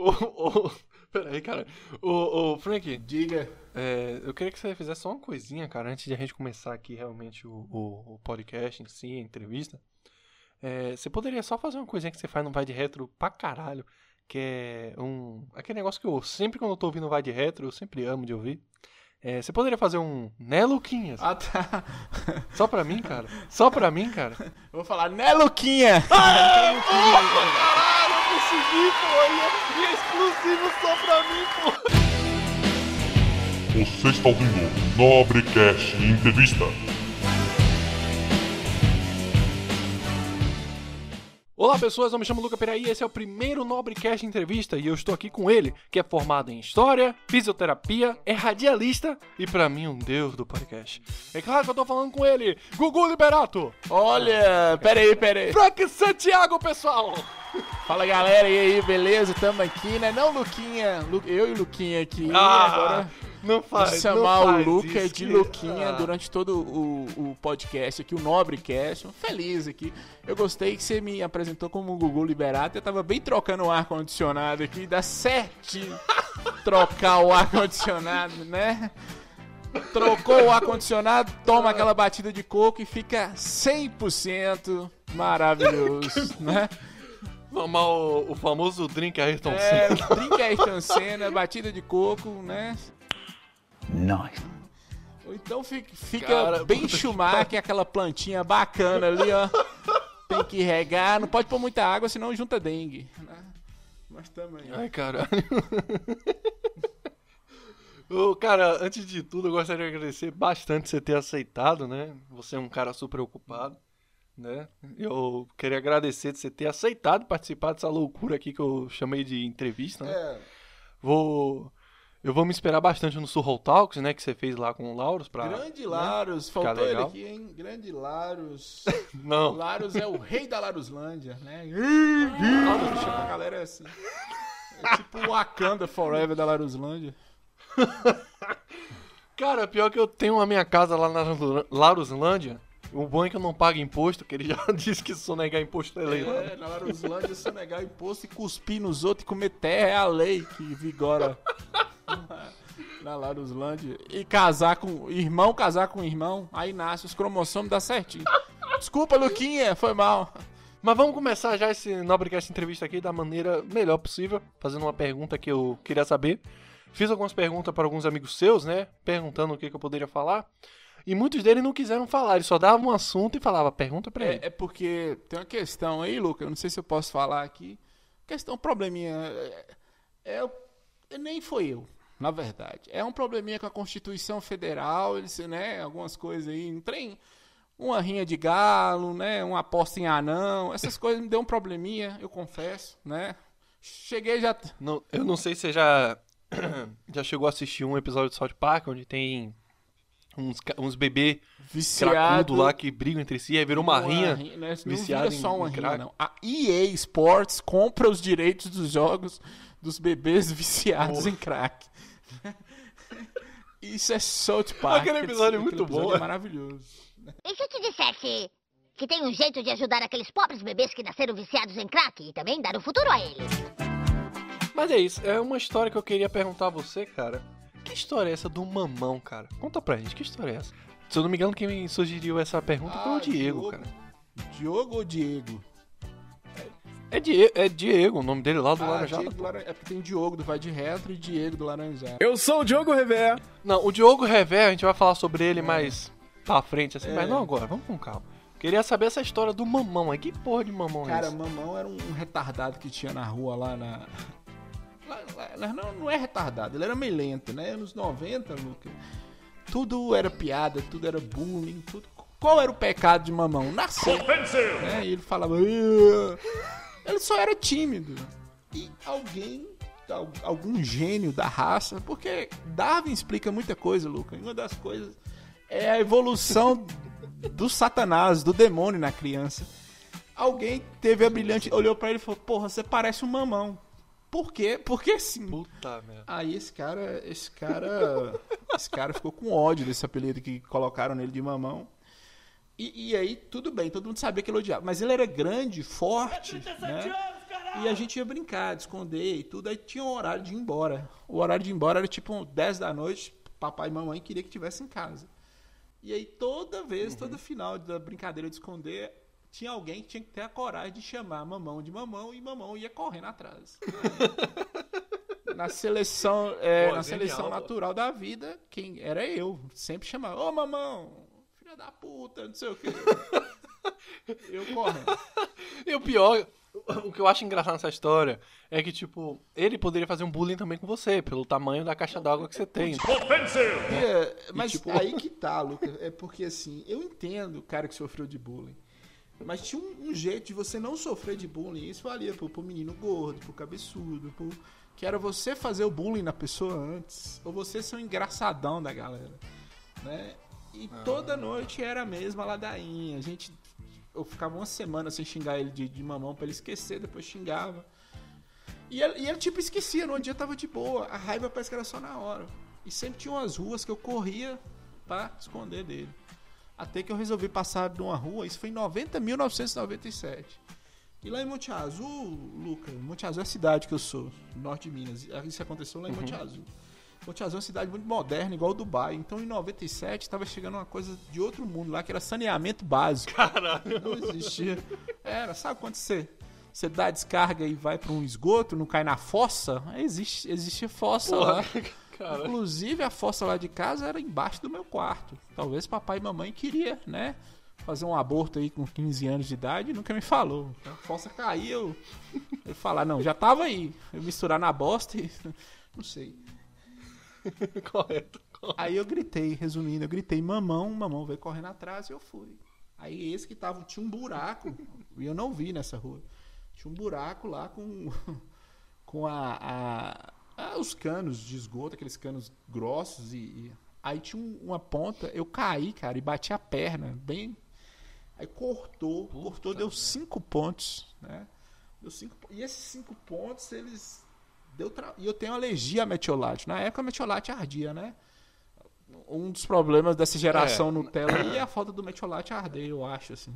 Ô, ô, peraí, cara. Ô, ô, Frank, Diga. é, eu queria que você fizesse só uma coisinha, cara, antes de a gente começar aqui realmente o, o, o podcast em si, a entrevista. É, você poderia só fazer uma coisinha que você faz no Vai de Retro pra caralho, que é um. aquele negócio que eu sempre quando eu tô ouvindo Vai de Retro, eu sempre amo de ouvir. É, você poderia fazer um. Né, Luquinhas? Ah, tá. Só pra mim, cara? Só pra mim, cara? Eu vou falar, né, Luquinha? Caralho, eu consegui, pô! E é exclusivo só pra mim, pô! Você está ouvindo Nobrecast Entrevista. Olá pessoas, eu me chamo Luca Peraí e esse é o primeiro Nobrecast Entrevista e eu estou aqui com ele, que é formado em História, Fisioterapia, é radialista e pra mim um deus do podcast. É claro que eu tô falando com ele, Gugu Liberato, Olha, pera aí, pera aí. Frank Santiago, pessoal! Fala galera, e aí, beleza? Tamo aqui, né? Não, Luquinha. Lu- Eu e o Luquinha aqui. Ah, agora não faz, chamar não faz o Luca de Luquinha Ah. durante todo o, o podcast aqui, o Nobrecast. Feliz aqui. Eu gostei que você me apresentou como o Gugu Liberato. Eu tava bem trocando o ar-condicionado aqui. Dá certinho trocar o ar-condicionado, né? Trocou o ar-condicionado, toma aquela batida de coco e fica 100% maravilhoso, né? Tomar o, o famoso drink Ayrton É, Senna. drink Ayrton Senna, batida de coco, né? Nice. Ou então fica, fica Cara, bem puta que aquela plantinha bacana ali, ó. Tem que regar, não pode pôr muita água, senão junta dengue. né? Mas também. Ai, caralho. Ô, cara, antes de tudo, eu gostaria de agradecer bastante você ter aceitado, né? Você é um cara super ocupado, né? Eu queria agradecer de você ter aceitado participar dessa loucura aqui que eu chamei de entrevista, né? É, Vou... Eu vou me esperar bastante no Surrol Talks, né? Que você fez lá com o Lauros pra... grande né? Larus, faltou ele aqui, hein? Grande Larus. Não. Larus é o rei da Laruslândia, né? Chama a galera assim. É tipo o Wakanda Forever da Laruslândia. Cara, pior que eu tenho a minha casa lá na Laruslândia. O bom é que eu não pago imposto, que ele já disse que sonegar imposto é lei lá. É, na Laruslândia, se negar imposto e cuspir nos outros e comer terra é a lei que vigora na Laruslândia. E casar com. Irmão casar com irmão, aí nasce os cromossomos, dá certinho. Desculpa, Luquinha, foi mal. Mas vamos começar já esse Nobrecast entrevista aqui da maneira melhor possível, fazendo uma pergunta que eu queria saber. Fiz algumas perguntas para alguns amigos seus, né? Perguntando o que, que eu poderia falar. E muitos deles não quiseram falar, eles só davam um assunto e falavam, pergunta pra ele. É, é porque tem uma questão aí, Luca, eu não sei se eu posso falar aqui. Questão, probleminha. É, é- é- nem foi eu, na verdade. É um probleminha com a Constituição Federal, eles, né? Algumas coisas aí, um trem. Uma rinha de galo, né? Uma aposta em anão. Essas coisas me deu um probleminha, eu confesso, né? Cheguei já. Não- eu não sei se você já, já chegou a assistir um episódio de South Park, onde tem uns, uns bebê Viciado. cracudo lá que brigam entre si, aí virou uma, rinha. né? Não vira só uma rinha, crack. não. A EA Sports compra os direitos dos jogos dos bebês viciados Porra. em crack. Isso é South Park. Aquele episódio é muito episódio bom, É é. maravilhoso. E se eu te dissesse que tem um jeito de ajudar aqueles pobres bebês que nasceram viciados em crack e também dar um futuro a eles? Mas é isso, é uma história que eu queria perguntar a você, cara. Que história é essa do mamão, cara? Conta pra gente, que história é essa? Se eu não me engano, quem me sugeriu essa pergunta foi o Ah, Diego, Diogo. cara. Diogo ou Diego? É, Die é Diego, o nome dele lá do Ah, Laranjada. Diego do Laran- É porque tem Diogo do Vai de Retro e Diego do Laranjada. Eu sou o Diogo Revé. Não, o Diogo Revé, a gente vai falar sobre ele mais pra frente, assim, É. mas não agora, vamos com calma. Queria saber essa história do mamão aí. Que porra de mamão é Cara, esse? mamão era um, retardado que tinha na rua lá na. lá- lá- não, não é retardado, ele era meio lento, né? Anos 90, Luca. Tudo era piada, tudo era bullying, tudo. Qual era o pecado de mamão? Nascer. Né? E ele falava. Ele só era tímido. E alguém. al- Algum gênio da raça, porque Darwin explica muita coisa, Luca. E uma das coisas é a evolução do satanás, do demônio na criança. Alguém teve a brilhante, olhou pra ele e falou: Porra, você parece um mamão. Por quê? Porque sim. Puta merda. Aí esse cara, esse cara, esse cara ficou com ódio desse apelido que colocaram nele de mamão. E, e aí, tudo bem, todo mundo sabia que ele odiava. Mas ele era grande, forte, né? E a gente ia brincar, de esconder e tudo. Aí tinha um horário de ir embora. O horário de ir embora era tipo 10 da noite. Papai e mamãe queria que tivesse em casa. E aí toda vez, todo final da brincadeira de esconder, tinha alguém que tinha que ter a coragem de chamar mamão de mamão e mamão ia correndo atrás. na seleção, é, Pô, na genial, seleção natural da vida, quem era eu. Sempre chamava, ô mamão, filha da puta, não sei o quê. eu correndo. E o pior, o que eu acho engraçado nessa história é que, tipo, ele poderia fazer um bullying também com você, pelo tamanho da caixa d'água que você tem. É, mas tipo- aí que tá, Lucas. É porque assim, eu entendo o cara que sofreu de bullying. Mas tinha um, um jeito de você não sofrer de bullying. Isso valia pro, pro menino gordo, pro cabeçudo, pro, que era você fazer o bullying na pessoa antes. Ou você ser um engraçadão da galera. Né? E toda noite era a mesma ladainha. A gente. Eu ficava uma semana sem xingar ele de, de mamão pra ele esquecer, depois xingava. E ele, e ele, tipo, esquecia, no dia tava de boa. A raiva parece que era só na hora. E sempre tinha umas ruas que eu corria pra esconder dele. Até que eu resolvi passar de uma rua, isso foi em 90, 1997. E lá em Monte Azul, Luca, Monte Azul é a cidade que eu sou, norte de Minas. Isso aconteceu lá em Monte Azul. Azul é uma cidade muito moderna, igual Dubai. Então em 97 estava chegando uma coisa de outro mundo lá, que era saneamento básico. Caralho. Não existia. Era, sabe quando você, você dá a descarga e vai para um esgoto, não cai na fossa? Existe, existia fossa lá. Cara. Inclusive a fossa lá de casa era embaixo do meu quarto. Talvez papai e mamãe queria, né? Fazer um aborto aí com 15 anos de idade e nunca me falou. A fossa caía, eu, eu falar, não, já tava aí. Eu misturar na bosta e. Não sei. Correto. correto. Aí eu gritei, resumindo, eu gritei, mamão, mamão veio correndo atrás e eu fui. Aí esse que tava, tinha um buraco, e eu não vi nessa rua. Tinha um buraco lá com, com a, a- a- os canos de esgoto, aqueles canos grossos, e, e- aí tinha um- uma ponta, eu caí, cara, e bati a perna, bem. Aí cortou, cortou, deu cinco pontos, né? Deu cinco, e esses cinco pontos, eles. Deu tra... E eu tenho alergia a metiolate. Na época a metiolate ardia, né? Um dos problemas dessa geração É. Nutella aí é a falta do metiolate arder, eu acho, assim.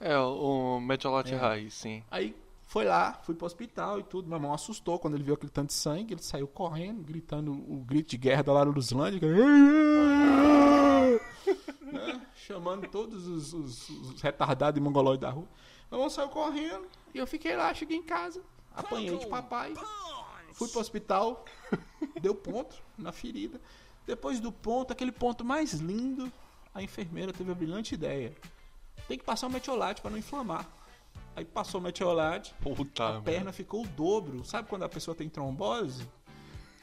É, o, Metiolate É. Raiz, sim. Aí foi lá, fui pro hospital e tudo. Meu irmão assustou quando ele viu aquele tanto de sangue. Ele saiu correndo, gritando o grito de guerra da Lara Luslândia. né? Chamando todos os, os- os retardados e mongolóides da rua. Meu irmão saiu correndo e eu fiquei lá, cheguei em casa, apanhei de papai. Fui pro hospital, deu ponto na ferida. Depois do ponto, aquele ponto mais lindo, a enfermeira teve a brilhante ideia. Tem que passar o metiolate para não inflamar. Aí passou o metiolate, Puta, a merda. perna ficou o dobro. Sabe quando a pessoa tem trombose?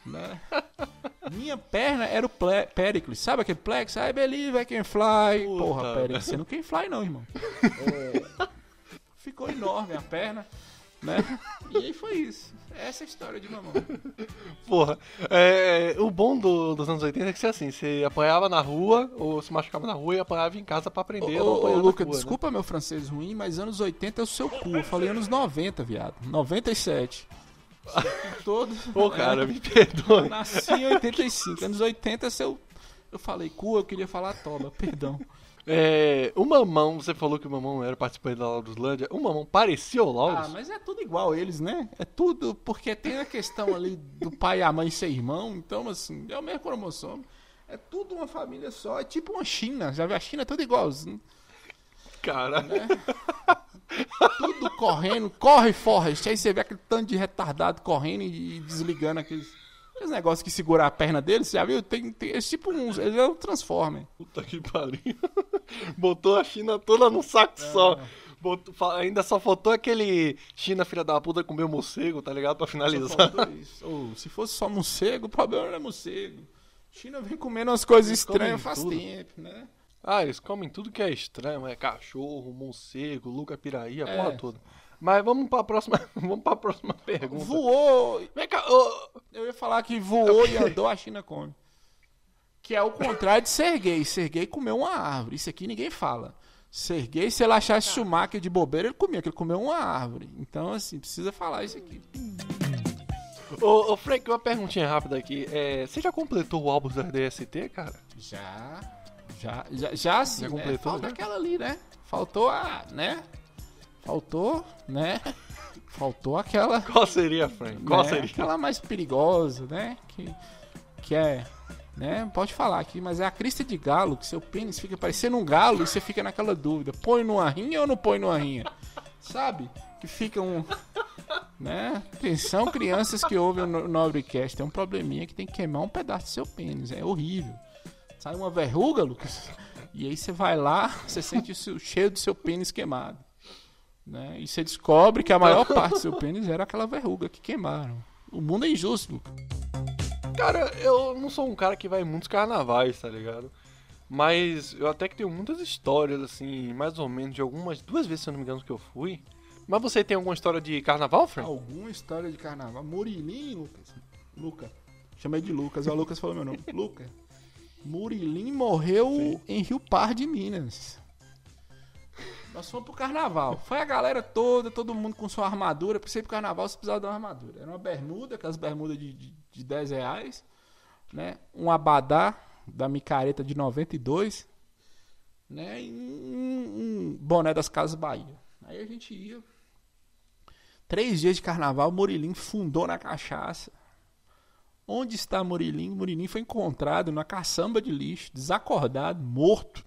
Né? Minha perna era o ple- Pericles. Sabe aquele plex? I believe I can fly. Puta, Porra, Pericles, você não can fly não, irmão. É, ficou enorme a perna, né? E aí foi isso. Essa é a história de mamão. Porra, é, o bom do- dos anos 80 é que você assim, você apanhava na rua, ou se machucava na rua e apanhava em casa pra aprender. Ô, ô, na Luca, rua, né? desculpa meu francês ruim, mas anos 80 é o seu cu. Eu falei anos 90, viado. 97. Todo. Pô, cara, me perdoe. Nasci em 85. Anos 80, seu. Eu falei cu, eu queria falar toba, perdão. É, o Mamão, você falou que o Mamão era participante da Lauruslândia. O Mamão parecia o Ah, Laurus? mas é tudo igual eles, né? É tudo, porque tem a questão ali do pai e a mãe ser irmão, então, assim, é o mesmo cromossomo. É tudo uma família só, é tipo uma China. Já viu a China? É tudo igualzinho. Cara, Tudo correndo, corre, Forrest. Aí você vê aquele tanto de retardado correndo e, e desligando aqueles, aqueles negócios que seguram a perna deles. Você já viu? Tem, tem esse tipo uns. Ele é um Transformer. puta que pariu. Botou a China toda num saco só. Botou- ainda só faltou aquele China filha da puta comer o morcego, tá ligado? Pra finalizar. Ou, se fosse só morcego, o problema não é morcego. China vem comendo umas coisas Eles estranhas faz tudo. tempo, né? Ah, eles comem tudo que é estranho, é cachorro, morcego, Luca Piraí, a É. porra toda. Mas vamos pra próxima, vamos pra próxima pergunta. Voou. Vem cá, ô, Eu ia falar que voou e andou, a China come. Que é o contrário de Serguei. Serguei comeu uma árvore. Isso aqui ninguém fala. Serguei, se ele achasse Schumacher de bobeira, ele comia, que ele comeu uma árvore. Então, assim, precisa falar isso aqui. ô, ô, Frank, uma perguntinha rápida aqui. É, você já completou o álbum da DST, cara? Já. Já, já, já sim, Já né? completou, Falta já? aquela ali, né? Faltou a, né? Faltou, né? Faltou aquela. Qual seria, Frank? Qual né, seria? Aquela mais perigosa, né? Que, que é. Né? Pode falar aqui, mas é a crista de galo, que seu pênis fica parecendo um galo e você fica naquela dúvida: põe numa rinha ou não põe numa rinha? Sabe? Que fica um. Né? Atenção, crianças que ouvem o No- Nobrecast. Tem um probleminha que tem que queimar um pedaço do seu pênis. É horrível. Sai uma verruga, Lucas. E aí você vai lá, você sente o cheiro do seu pênis queimado. Né? E você descobre que a maior parte do seu pênis era aquela verruga que queimaram. O mundo é injusto, Lucas. Cara, eu não sou um cara que vai em muitos carnavais, tá ligado? Mas eu até que tenho muitas histórias, assim, mais ou menos, de algumas, duas vezes, se eu não me engano, que eu fui. Mas você tem alguma história de carnaval, Frank? Alguma história de carnaval. Murilim, Lucas. Luca. Chamei de Lucas. O Lucas falou meu nome. Luca. Murilim morreu em Rio Pardo, de Minas. Nós fomos pro carnaval. Foi a galera toda, todo mundo com sua armadura. Pra você ir pro carnaval, você precisava de uma armadura. Era uma bermuda, aquelas bermudas de, de, de 10 reais. Né? Um abadá da micareta de 92. Né? E um, um boné das Casas Bahia. Aí a gente ia. Três dias de carnaval, Murilim fundou na cachaça. Onde está Murilim? Murilim foi encontrado na caçamba de lixo, desacordado, morto.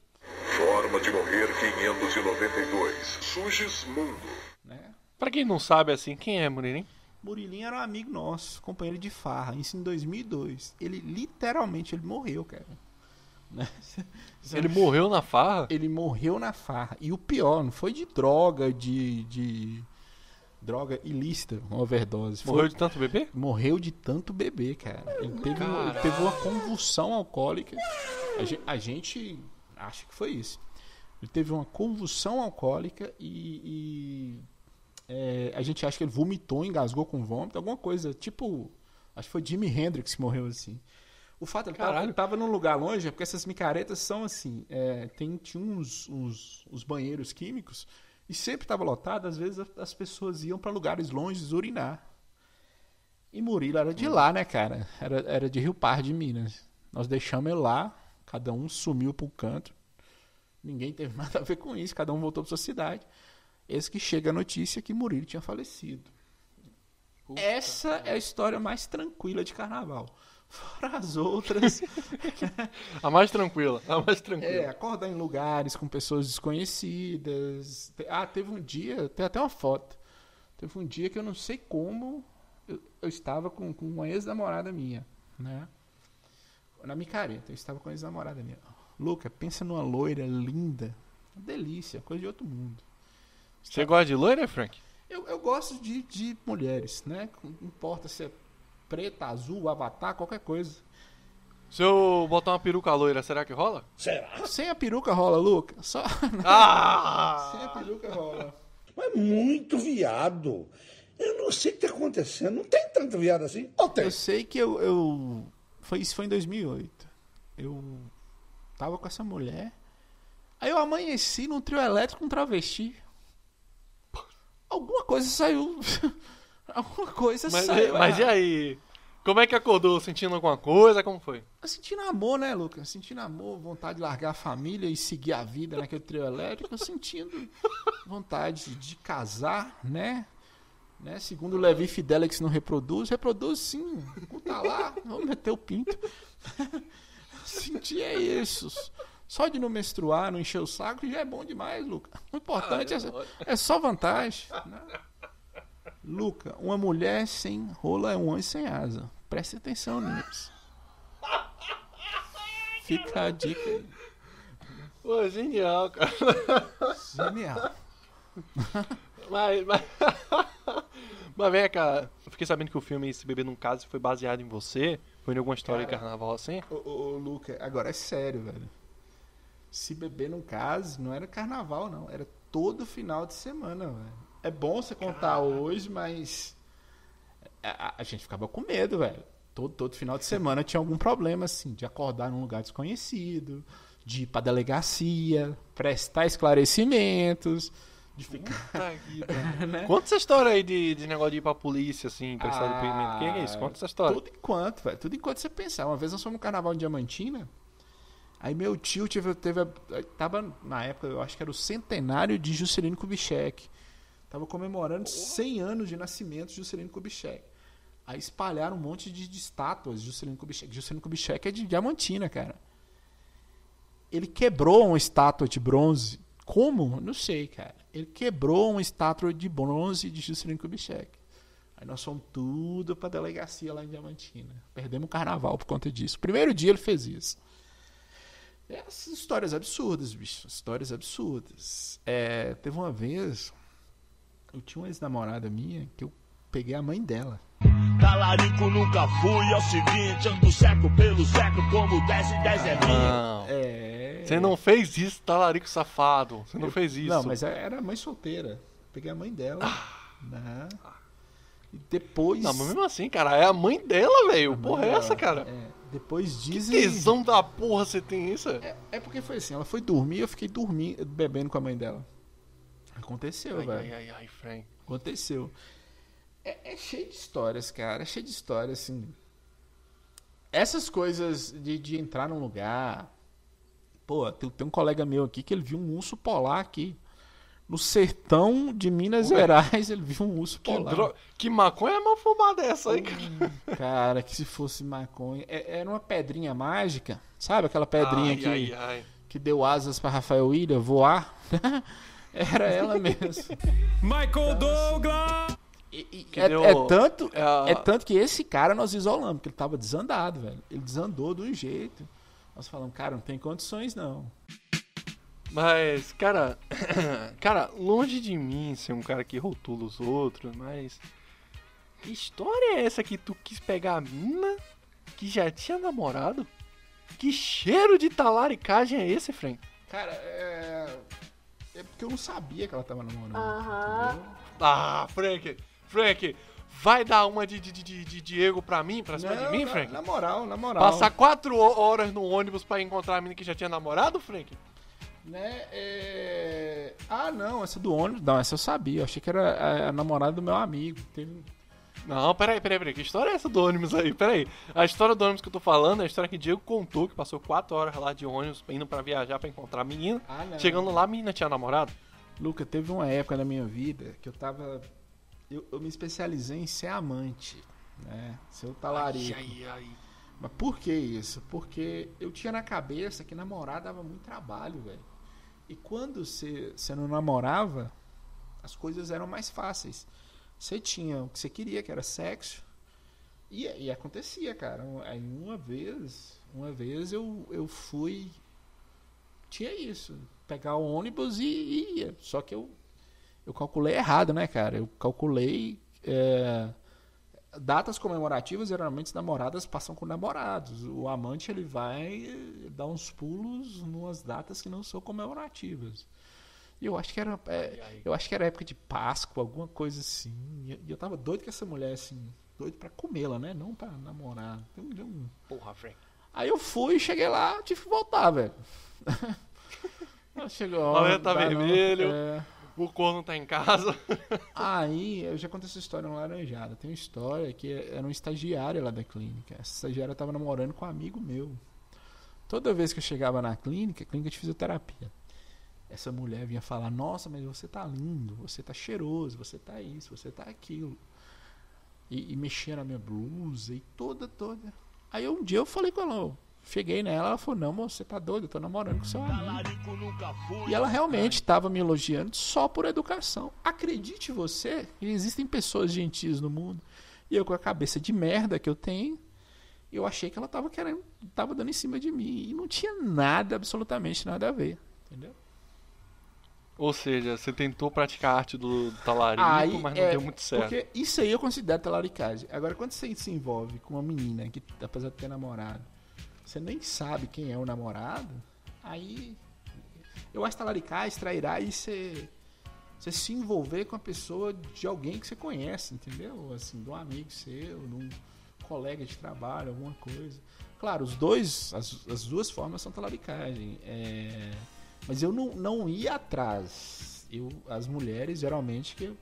Forma de morrer 592. Sugismundo. Né? Pra quem não sabe, assim, quem é Muririm? Murilim era um amigo nosso, companheiro de farra, isso em 2002. Ele literalmente ele morreu, cara. Né? Ele morreu na farra? Ele morreu na farra. E o pior, não foi de droga, de. de droga ilícita, uma overdose. Foi- Morreu de tanto bebê? morreu de tanto beber, cara. Ele teve, ele teve uma convulsão alcoólica. A gen- a gente, acha que foi isso. Ele teve uma convulsão alcoólica e, e, é, a gente acha que ele vomitou, engasgou com vômito, alguma coisa. Tipo, acho que foi Jimi Hendrix que morreu assim. O fato tava, Caralho. ele tava num lugar longe, é porque essas micaretas são assim, é, tem tinha uns, uns, uns banheiros químicos e sempre estava lotado, às vezes as pessoas iam para lugares longes urinar. E Murilo era de lá, né, cara? Era, era de Rio Pardo, de Minas. Nós deixamos ele lá, cada um sumiu pro canto. Ninguém teve nada a ver com isso, cada um voltou pra sua cidade. Esse que chega a notícia que Murilo tinha falecido. Essa é a história mais tranquila de carnaval. Fora as outras. A mais tranquila, a mais tranquila. É, acordar em lugares com pessoas desconhecidas. Ah, teve um dia, tem até uma foto. Teve um dia que eu não sei como eu, eu estava com, com uma ex-namorada minha, né? Na micareta, eu estava com uma ex-namorada minha. Luca, pensa numa loira linda. Uma delícia, coisa de outro mundo. Você gosta de loira, Frank? Eu, eu gosto de, de mulheres, né? Não importa se é preta, azul, avatar, qualquer coisa. Se eu botar uma peruca loira, será que rola? Sem a peruca rola, Luca. Só Ah! sem a peruca rola. Mas muito viado. Eu não sei o que tá acontecendo. Não tem tanto viado assim? Ou tem? Eu sei que eu, eu- foi isso foi em 2008. Eu tava com essa mulher. Aí eu amanheci num trio elétrico com um travesti. Alguma coisa saiu. Alguma coisa Mas, saiu. mas e errado. aí? Como é que acordou? Sentindo alguma coisa? Como foi? Sentindo amor, né, Lucas? Sentindo amor, vontade de largar a família e seguir a vida naquele trio elétrico. Sentindo vontade de casar, né? né? Segundo o Levi Fidelix não reproduz, reproduz sim. Tá lá, vamos meter o pinto. Sentir é isso. Só de não menstruar, não encher o saco, já é bom demais, Luca. O importante é, é só vantagem. Né? Luca, uma mulher sem rola é um anjo sem asa. Preste atenção nisso. Fica a dica aí. Pô, genial, cara. Genial. Mas, mas... mas vem cá, eu fiquei sabendo que o filme Se Beber Num Caso foi baseado em você. Em alguma história de Cara. carnaval assim? Ô, ô, ô, Luca, agora é sério, velho. Se beber num caso, não era carnaval, não. Era todo final de semana, velho. É bom você contar hoje, mas. A, a- a gente ficava com medo, velho. Todo, todo final de semana tinha algum problema, assim, de acordar num lugar desconhecido, de ir pra delegacia, prestar esclarecimentos, de ficar. Pariu. Conta essa história aí de, de negócio de ir pra polícia, assim, prestar Ah, depoimento. O que é isso? Conta essa história. Tudo enquanto, velho. Tudo enquanto você pensar. Uma vez nós fomos no carnaval em Diamantina. Aí meu tio teve, teve tava na época, eu acho que era o centenário de Juscelino Kubitschek. Tava comemorando 100 anos de nascimento de Juscelino Kubitschek. Aí espalharam um monte de, de estátuas de Juscelino Kubitschek. Juscelino Kubitschek é de Diamantina, cara. Ele quebrou uma estátua de bronze. Como? Não sei, cara. Ele quebrou uma estátua de bronze de Juscelino Kubitschek. Aí nós fomos tudo pra delegacia lá em Diamantina. Perdemos o carnaval por conta disso. Primeiro dia ele fez isso. Essas histórias absurdas, bicho. Histórias absurdas. É, teve uma vez. Eu tinha uma ex-namorada minha que eu peguei a mãe dela. Talarico nunca fui, é o seguinte, ando seco pelo seco, como 10 e 10 é minha. É. Você não fez isso, talarico safado. Você não fez isso. Não, mas era mãe solteira. Peguei a mãe dela. né? E depois. Não, mas mesmo assim, cara, é a mãe dela, velho. Porra, é dela, essa, cara? é, depois Que dizem. tesão da porra você tem isso? É, é porque foi assim, ela foi dormir, eu fiquei dormindo, bebendo com a mãe dela. Aconteceu, Ai, velho. ai, ai, ai, Frank. Aconteceu. É, é cheio de histórias, cara. É cheio de histórias, assim. Essas coisas de, de entrar num lugar. Pô, tem, tem um colega meu aqui que ele viu um urso polar aqui. No sertão de Minas Gerais, ele viu um urso Que, polar. dro... que maconha mal fumada é essa aí, cara? Cara, que se fosse maconha. É- Era uma pedrinha mágica. Sabe aquela pedrinha ai, que, ai, ai. que deu asas pra Rafael William voar? Era ela mesmo. Michael Douglas! E- e é, deu- é tanto, é a- é tanto que esse cara nós isolamos, porque ele tava desandado, velho. Ele desandou de um jeito. Nós falamos, cara, não tem condições não. Mas, cara, cara, longe de mim ser um cara que rotula os outros, mas que história é essa que tu quis pegar a mina que já tinha namorado? Que cheiro de talaricagem é esse, Frank? Cara, é. É porque eu não sabia que ela tava namorando. Aham. Ah, Frank, Frank, vai dar uma de, de, de, de Diego pra mim, pra cima de Não, mim, na, Frank? na moral, na moral. Passar quatro ho- horas no ônibus pra encontrar a mina que já tinha namorado, Frank? Né? é... Ah, não, essa do ônibus. Não, essa eu sabia. Eu achei que era a, a namorada do meu amigo. Teve... Não, peraí, peraí, peraí. Que história é essa do ônibus aí? Peraí. A história do ônibus que eu tô falando é a história que o Diego contou, que passou quatro horas lá de ônibus indo pra viajar pra encontrar a menina. Ah, não. Chegando lá, a menina tinha namorado. Luca, teve uma época na minha vida que eu tava. Eu, eu me especializei em ser amante, né? Ser o talarico. Ai, ai, ai. Mas por que isso? Porque eu tinha na cabeça que namorar dava muito trabalho, velho. E quando você, não namorava, as coisas eram mais fáceis. Você tinha o que você queria, que era sexo. E, e acontecia, cara. Aí uma vez, uma vez eu, eu fui. Tinha isso. Pegar o ônibus e e ia. Só que eu, eu calculei errado, né, cara? Eu calculei. é, datas comemorativas, geralmente as namoradas passam com namorados. O amante ele vai dar uns pulos numas datas que não são comemorativas. E eu acho que era, é, eu acho que era época de Páscoa, alguma coisa assim. E eu tava doido com essa mulher assim, doido pra comê-la, né? Não pra namorar. Um- Porra, Frank. Aí eu fui, cheguei lá, tive que voltar, velho. Chegou, dá não. vermelho. É. O corno tá em casa. Aí, eu já contei essa história no Laranjada. Tem uma história que era um estagiário lá da clínica. Essa estagiária tava namorando com um amigo meu. Toda vez que eu chegava na clínica, clínica de fisioterapia, essa mulher vinha falar: Nossa, mas você tá lindo, você tá cheiroso, você tá isso, você tá aquilo. E, e na minha blusa e toda, toda. Aí um dia eu falei com ela: Cheguei nela, ela falou: Não, moço, você tá doido, eu tô namorando com seu amigo. E ela realmente estava me elogiando só por educação. Acredite você, que existem pessoas gentis no mundo. E eu com a cabeça de merda que eu tenho, eu achei que ela estava querendo, tava dando em cima de mim. E não tinha nada, absolutamente nada a ver. Entendeu? Ou seja, você tentou praticar a arte do talarico, Aí, mas não é, deu muito certo. Porque isso aí eu considero talaricagem. Agora, quando você se envolve com uma menina que, apesar de ter namorado, você nem sabe quem é o namorado, aí. Eu acho talaricagem, trairá e você. Você se envolver com a pessoa de alguém que você conhece, entendeu? Assim, de um amigo seu, de um colega de trabalho, alguma coisa. Claro, os dois, as, as duas formas são talaricagem. É, mas eu não, não ia atrás. Eu, as mulheres, geralmente, que eu,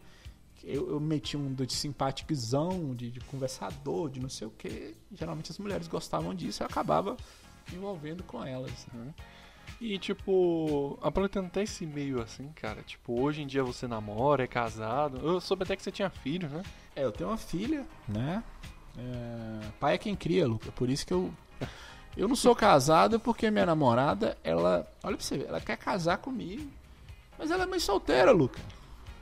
eu, eu meti um de simpaticizão, de, de conversador, de não sei o que. Geralmente as mulheres gostavam disso e eu acabava me envolvendo com elas. né? E, tipo, aproveitando até esse meio assim, cara, tipo, hoje em dia você namora, é casado. Eu soube até que você tinha filho, né? É, eu tenho uma filha, né? É, pai é quem cria, Luca. Por isso que eu. Eu não sou casado porque minha namorada, ela. Olha pra você ver, ela quer casar comigo. Mas ela é mãe solteira, Luca.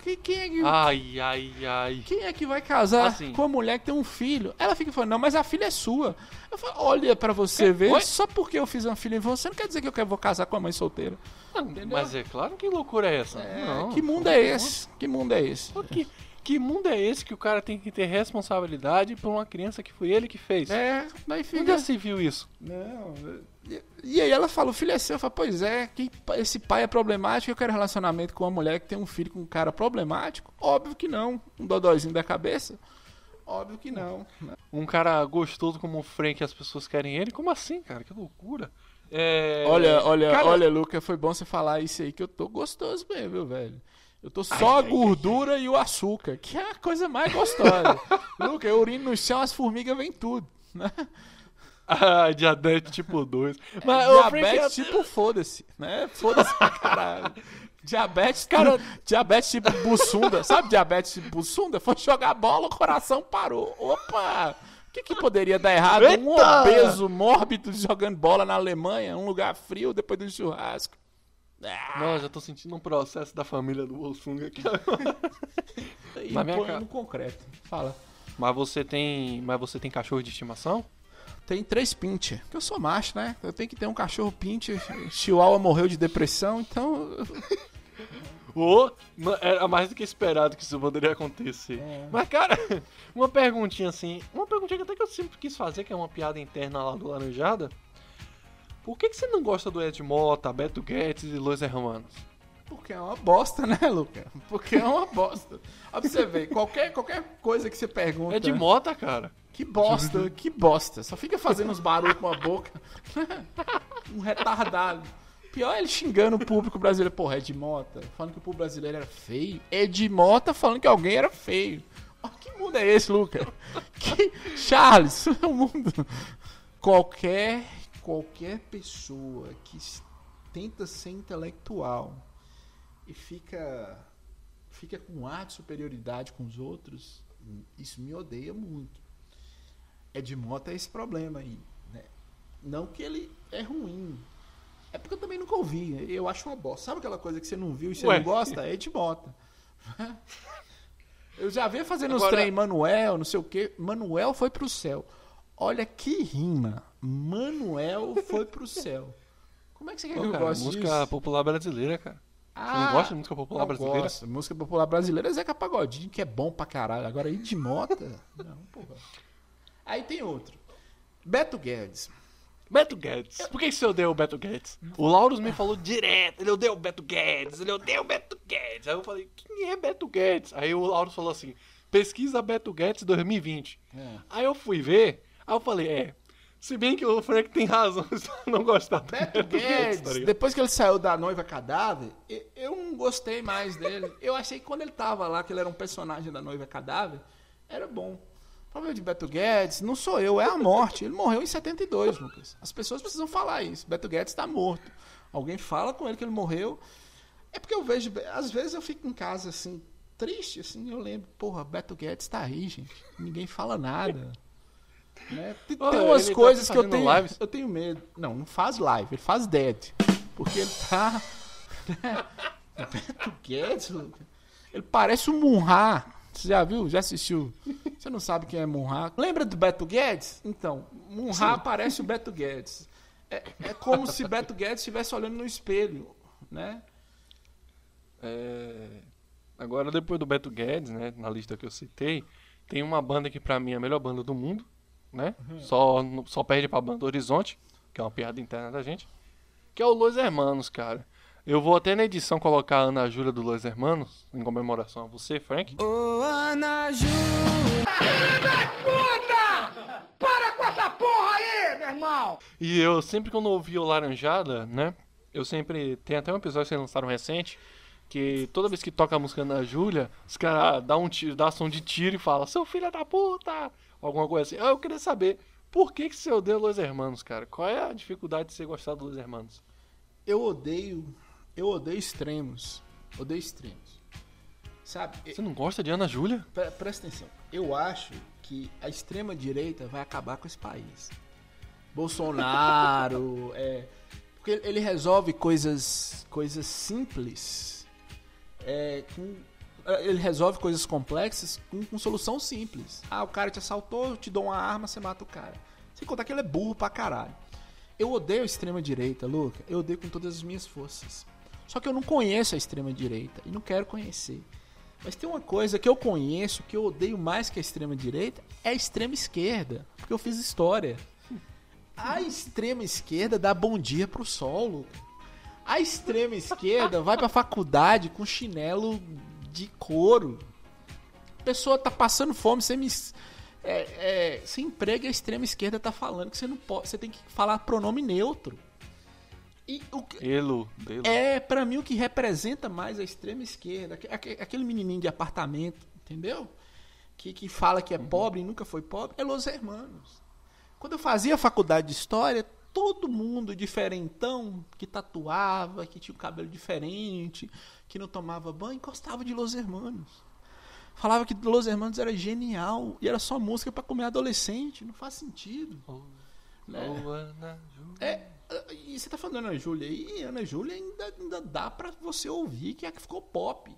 Quem, quem é que. Ai, ai, ai. Quem é que vai casar Assim. com uma mulher que tem um filho? Ela fica falando, não, mas a filha é sua. Eu falo, olha pra você ver, Oi? só porque eu fiz uma filha em você, não quer dizer que eu quero, vou casar com a mãe solteira. Mas é claro que loucura é essa? É, não. que mundo é esse? Que mundo é esse? Que, que mundo é esse que o cara tem que ter responsabilidade por uma criança que foi ele que fez? É, daí Onde fica. já se viu isso? Não. E aí ela fala, o filho é seu. Eu falo, pois é, que esse pai é problemático, eu quero relacionamento com uma mulher que tem um filho com um cara problemático? Óbvio que não. Um dodóizinho da cabeça? Óbvio que não. né? Um cara gostoso como o Frank, as pessoas querem ele? Como assim, cara? Que loucura. É... Olha, olha, Cara, olha, Luca, foi bom você falar isso aí, que eu tô gostoso mesmo, viu, velho? Eu tô só a gordura e o açúcar, que é a coisa mais gostosa. Luca, eu urino no chão, as formigas vêm tudo. Né? Ah, diabetes tipo 2. Mas Frank diabetes é- tipo foda-se, né? Foda-se pra caralho. Diabetes, cara, diabetes tipo bussunda, sabe diabetes tipo bussunda? Foi jogar bola, o coração parou. Opa! O que, que poderia dar errado? Um Eita! obeso mórbido jogando bola na Alemanha, um lugar frio depois do churrasco. Ah, Nossa, já tô sentindo um processo da família do Bolsung aqui. e Na minha põe cara. no concreto. Fala. Mas você tem. Mas você tem cachorro de estimação? Tem três pincher. Porque eu sou macho, né? Eu tenho que ter um cachorro pincher. Chihuahua morreu de depressão, então. Ô, ma- era mais do que esperado que isso poderia acontecer. Mas, cara, uma perguntinha assim. Uma perguntinha que até que eu sempre quis fazer, que é uma piada interna lá do Laranjada. Por que, que você não gosta do Ed Mota, Beto Guedes e Luiz Hermanos? Porque é uma bosta, né, Luca? Porque é uma bosta. Ó, pra você ver, qualquer, qualquer coisa que você pergunta. Ed Mota, cara. Que bosta, que bosta. Só fica fazendo uns barulhos com a boca. um retardado. Pior é ele xingando o público brasileiro. Porra, Ed Mota, falando que o público brasileiro era feio. Ed Mota falando que alguém era feio. Ó, que mundo é esse, Luca? Que... Charles, o mundo. Qualquer, qualquer pessoa que tenta ser intelectual e fica, fica com ar de superioridade com os outros, isso me odeia muito. Ed Mota é esse problema aí. Né? Não que ele é ruim. É porque eu também nunca ouvi. Eu acho uma bosta. Sabe aquela coisa que você não viu e você Ué. não gosta? É Ed Mota. Eu já vi fazendo uns Agora- trem Manuel, não sei o quê. Manuel foi pro céu. Olha que rima. Manuel foi pro céu. Como é que você quer que Pô, eu cara, goste música disso? popular brasileira, cara. Ah, não gosta de música popular não brasileira? Gosto. Música popular brasileira é Zeca Pagodinho, que é bom pra caralho. Agora, Ed Mota? Não, porra. Aí tem outro. Beto Guedes. Beto Guedes. Por que você odeia o Beto Guedes? O Lauros me falou direto, ele odeia o Beto Guedes, ele odeia o Beto Guedes. Aí eu falei, quem é Beto Guedes? Aí o Lauros falou assim, pesquisa Beto Guedes 2020. É. Aí eu fui ver, aí eu falei, é, se bem que o Frank tem razão de não gostar do Beto Beto Guedes, Guedes, tá depois que ele saiu da noiva cadáver, eu não gostei mais dele. Eu achei que quando ele tava lá, que ele era um personagem da noiva cadáver, era bom. O problema de Beto Guedes não sou eu, é a morte. Ele morreu em 72, Lucas. As pessoas precisam falar isso. Beto Guedes está morto. Alguém fala com ele que ele morreu. É porque eu vejo, às vezes eu fico em casa assim, triste, assim, eu lembro, porra, Beto Guedes tá aí, gente. Ninguém fala nada. Né? Tem, Olha, umas tá coisas que eu tenho, lives. eu tenho medo. Não, não faz live, ele faz dead. Porque ele tá. Beto Guedes, Luca. ele parece um Munha. Você já viu? Já assistiu? Você não sabe quem é Munha? Lembra do Beto Guedes? Então, Munha parece o Beto Guedes. É, é como se Beto Guedes estivesse olhando no espelho, né? É, Agora, depois do Beto Guedes, né, na lista que eu citei, tem uma banda que pra mim é a melhor banda do mundo, né? Só, só perde pra banda Horizonte, que é uma piada interna da gente, que é o Los Hermanos, cara. Eu vou até na edição colocar a Ana Júlia do Los Hermanos, em comemoração a você, Frank. E eu sempre quando ouvi o Laranjada, né? Eu sempre. Tem até um episódio que vocês lançaram recente. Que toda vez que toca a música da Júlia, os caras dão um tiro, dá som de tiro e falam, seu filho da puta! Alguma coisa assim. Eu queria saber, por que, que você odeia Los Hermanos, cara? Qual é a dificuldade de você gostar dos Los Hermanos? eu odeio, eu odeio extremos. Odeio extremos. Sabe? Você não gosta de Ana Júlia? Pre- presta atenção. Eu acho que a extrema direita vai acabar com esse país. Bolsonaro, é, porque ele- resolve coisas, coisas simples. é, com- ele resolve coisas complexas com, com solução simples. Ah, o cara te assaltou, eu te dou uma arma, você mata o cara. Sem contar que ele é burro pra caralho. Eu odeio a extrema direita, Luca. Eu odeio com todas as minhas forças. Só que eu não conheço a extrema direita e não quero conhecer. Mas tem uma coisa que eu conheço que eu odeio mais que a extrema direita é a extrema esquerda, porque eu fiz história. A extrema esquerda dá bom dia pro sol, Luca. A extrema esquerda vai pra faculdade com chinelo de couro. A pessoa tá passando fome, você me é, é, sem emprego e a extrema esquerda tá falando que você não pode, você tem que falar pronome neutro. E o que- Elo, delo. é, pra mim, o que representa mais a extrema esquerda. aque- aque- Aquele menininho de apartamento, entendeu? Que, que fala que é pobre e nunca foi pobre, é Los Hermanos. Quando eu fazia faculdade de História, todo mundo diferentão, que tatuava, que tinha o cabelo diferente, que não tomava banho, gostava de Los Hermanos. Falava que Los Hermanos era genial e era só música pra comer adolescente. Não faz sentido. né? Ô, Ana. É, e você tá falando da Ana Júlia aí, Ana Júlia ainda, ainda dá pra você ouvir que é que ficou pop.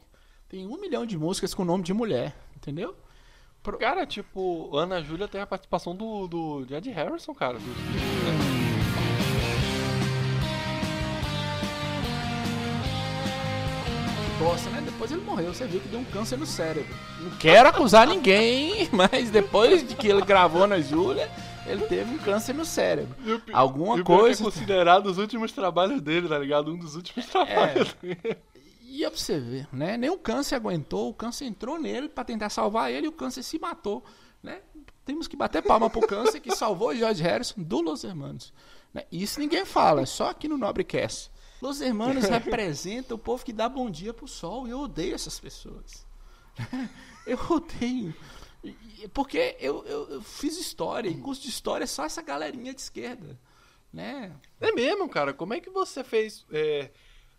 Tem um milhão de músicas com nome de mulher, entendeu? Pro- Cara, tipo, Ana Júlia tem a participação do, do Harrison, cara. do- Que bosta, né? Depois ele morreu, você viu que deu um câncer no cérebro. Não quero acusar ninguém, mas depois de que ele gravou Ana Júlia, ele teve um câncer no cérebro. Alguma E o pior que coisa. É considerado os últimos trabalhos dele, tá ligado? Um dos últimos trabalhos dele. E é pra você ver, né? Nem o câncer aguentou, o câncer entrou nele pra tentar salvar ele e o câncer se matou, né? Temos que bater palma pro câncer que salvou o George Harrison do Los Hermanos. né? Isso ninguém fala, é só aqui no Nobrecast. Los Hermanos representa o povo que dá bom dia pro sol e eu odeio essas pessoas. Eu odeio. Porque eu, eu, eu fiz história, e curso de história é só essa galerinha de esquerda. Né? É mesmo, cara. Como é que você fez, é,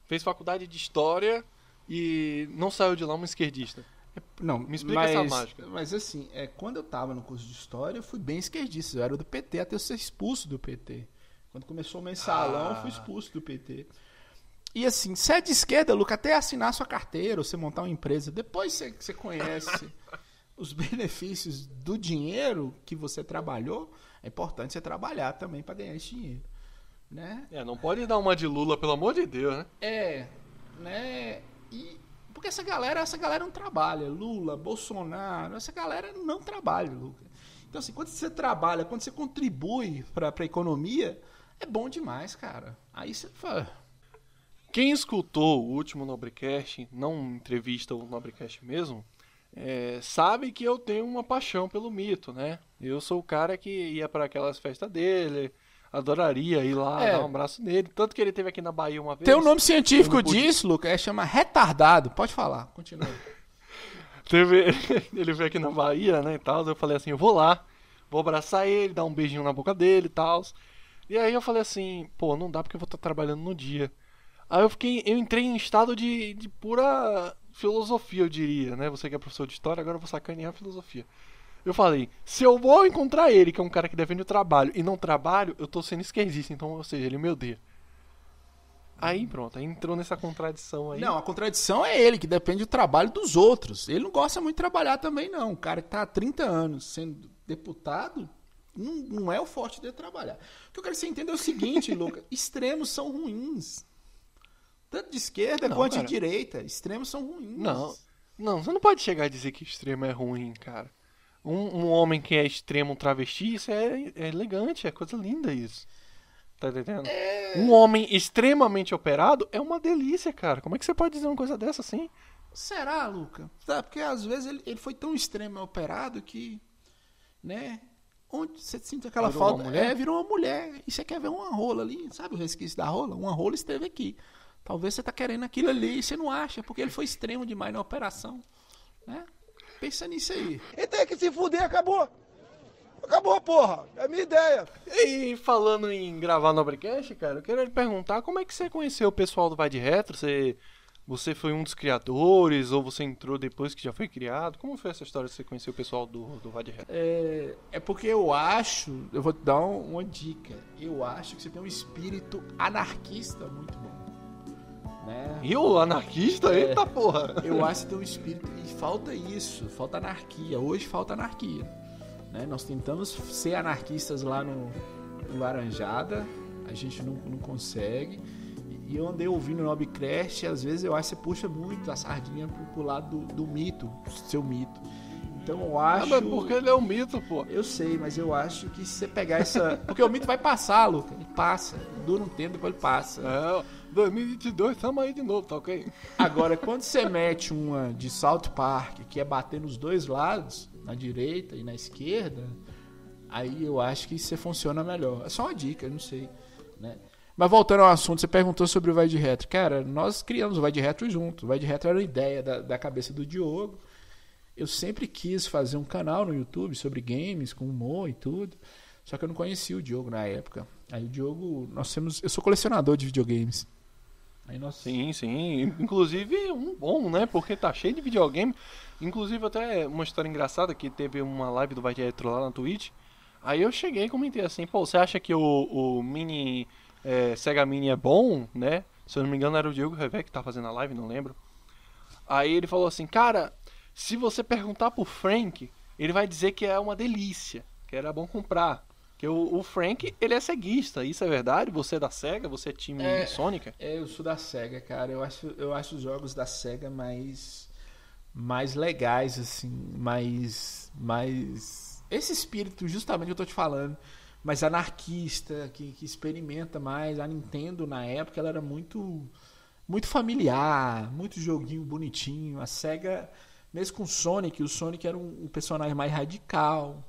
fez faculdade de história e não saiu de lá um esquerdista? Não, Me explica mas, essa mágica. Mas assim, é, quando eu tava no curso de história, eu fui bem esquerdista. Eu era do PT até eu ser expulso do PT. Quando começou o mensalão, eu fui expulso do PT. E assim, se é de esquerda, Luca, até assinar sua carteira, ou você montar uma empresa, depois você, você conhece os benefícios do dinheiro que você trabalhou, é importante você trabalhar também para ganhar esse dinheiro. Né? É, não pode dar uma de Lula, pelo amor de Deus, né? É, né? E porque essa galera, essa galera não trabalha. Lula, Bolsonaro, essa galera não trabalha, Luca. Então assim, quando você trabalha, quando você contribui para a economia, é bom demais, cara. Aí você fala, Quem escutou o último Nobrecast, não entrevista o Nobrecast mesmo, é, sabe que eu tenho uma paixão pelo mito, né? Eu sou o cara que ia para aquelas festas dele, adoraria ir lá, É. dar um abraço nele. Tanto que ele teve aqui na Bahia uma vez. tem um nome científico disso, Luca, é chama retardado. Pode falar, continua. Teve, ele veio aqui na Bahia, né, e tal. Eu falei assim, eu vou lá, vou abraçar ele, dar um beijinho na boca dele e tal. E aí eu falei assim, pô, não dá porque eu vou estar trabalhando no dia. Aí eu fiquei, eu entrei em estado de, de pura filosofia, eu diria, né? Você que é professor de história, agora eu vou sacanear a filosofia. Eu falei, se eu vou encontrar ele, que é um cara que defende o trabalho, e não trabalho, eu tô sendo esquerdista, então, ou seja, ele me odeia. Aí pronto, aí entrou nessa contradição aí. Não, a contradição é ele, que depende do trabalho dos outros. Ele não gosta muito de trabalhar também, não. O cara que tá há 30 anos sendo deputado, não, não é o forte dele trabalhar. O que eu quero que você entenda é o seguinte, Luca: extremos são ruins. Tanto de esquerda Não, quanto cara. de direita. Extremos são ruins. Não, não, você não pode chegar a dizer que extremo é ruim, cara. Um, um homem que é extremo, um travesti, isso é, é elegante, é coisa linda isso. Tá entendendo? Um homem extremamente operado é uma delícia, cara. Como é que você pode dizer uma coisa dessa assim? Será, Luca? Tá, porque às vezes ele, ele foi tão extremo e operado que, né? Onde você sente aquela Virou falta. mulher? É, virou uma mulher. E você quer ver uma rola ali, sabe o resquício da rola? Uma rola esteve aqui. Talvez você tá querendo aquilo ali e você não acha, porque ele foi extremo demais na operação. Né? Pensa nisso aí. Ele tem que se fuder, acabou. Acabou, porra. É a minha ideia. E falando em gravar Nobrecast, cara, eu quero lhe perguntar como é que você conheceu o pessoal do Vai de Retro? Você, você foi um dos criadores ou você entrou depois que já foi criado? Como foi essa história de você conhecer o pessoal do, do Vai de Retro? É, é porque eu acho, eu vou te dar um- uma dica. Eu acho que você tem um espírito anarquista muito bom. Né? E o anarquista? É. Eita porra! Eu acho que tem um espírito. E falta isso, falta anarquia. Hoje falta anarquia. né? Nós tentamos ser anarquistas lá no, no Laranjada, a gente não, não consegue. E eu andei ouvindo o Nobcrash, às vezes eu acho que você puxa muito a sardinha pro, pro lado do, do mito, seu mito. Então eu Ah, acho. mas porque ele é um mito, pô. Eu sei, mas eu acho que se você pegar essa. Porque o mito vai passar, Luca. Ele passa. Dura um tempo, depois ele passa. É, 2022, tamo aí de novo, tá ok? Agora, quando você mete uma de South Park, que é bater nos dois lados, na direita e na esquerda, aí eu acho que você funciona melhor. É só uma dica, eu não sei. Né? Mas voltando ao assunto, você perguntou sobre o Vai de Retro. Cara, nós criamos o Vai de Retro junto. O Vai de Retro era uma ideia da, da cabeça do Diogo. Eu sempre quis fazer um canal no YouTube sobre games, com humor e tudo. Só que eu não conhecia o Diogo na época. Aí o Diogo, nós temos. Eu sou colecionador de videogames. Aí nós Sim, sim. Inclusive um bom, né? Porque tá cheio de videogame. Inclusive até uma história engraçada que teve uma live do Vai de Retro lá na Twitch. Aí eu cheguei e comentei assim, pô, você acha que o, o Mini é, Sega Mini é bom, né? Se eu não me engano era o Diego Revé que tá fazendo a live, não lembro. Aí ele falou assim, cara, se você perguntar pro Frank, ele vai dizer que é uma delícia, que era bom comprar. Que o, o Frank, ele é ceguista, isso é verdade? Você é da SEGA? Você é time É. Sônica? É, eu sou da SEGA, cara. Eu acho, eu acho os jogos da SEGA mais mais legais assim, mais mais esse espírito justamente que eu tô te falando, mais anarquista, que, que experimenta mais. A Nintendo na época ela era muito muito familiar, muito joguinho bonitinho. A SEGA mesmo com o Sonic, o Sonic era um, um personagem mais radical,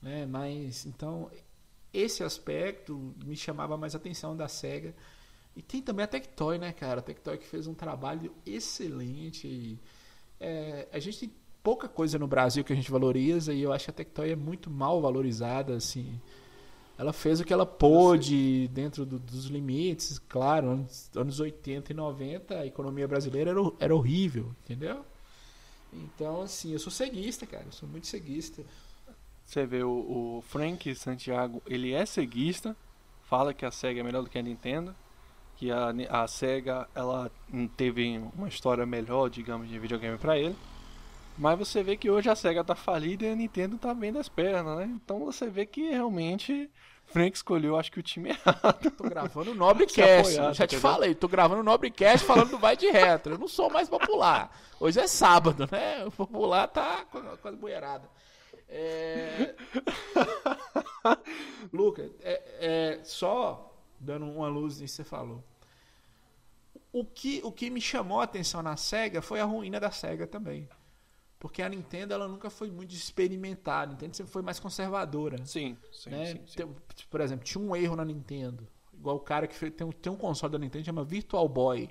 né? Mas então esse aspecto me chamava mais atenção da SEGA. E tem também a Tectoy, né, cara? A Tectoy que fez um trabalho excelente. É, a gente tem pouca coisa no Brasil que a gente valoriza e eu acho que a Tectoy é muito mal valorizada, assim. Ela fez o que ela pôde dentro do- dos limites, claro, anos, anos 80 e 90 a economia brasileira era, era horrível, entendeu? Então, assim, eu sou ceguista, cara, eu sou muito ceguista. Você vê o, o Frank Santiago, ele é ceguista, fala que a SEGA é melhor do que a Nintendo, que a, a SEGA ela teve uma história melhor, digamos, de videogame pra ele. Mas você vê que hoje a SEGA tá falida e a Nintendo tá bem das pernas, né? Então você vê que realmente Frank escolheu, acho que o time errado. Tô gravando o Nobrecast, apoiado, já te entendeu? falei, tô gravando o Nobrecast falando do Vai de Retro. Eu não sou mais popular. Hoje é sábado, né? O popular tá com a, com a. É... Luca, é, é, só dando uma luz nisso que você falou. O que, o que me chamou a atenção na SEGA foi a ruína da SEGA também. Porque a Nintendo ela nunca foi muito de experimentar. A Nintendo sempre foi mais conservadora Sim, sim, né? sim, sim. Por exemplo, tinha um erro na Nintendo. Igual o cara que fez, tem, um, tem um console da Nintendo que chama Virtual Boy.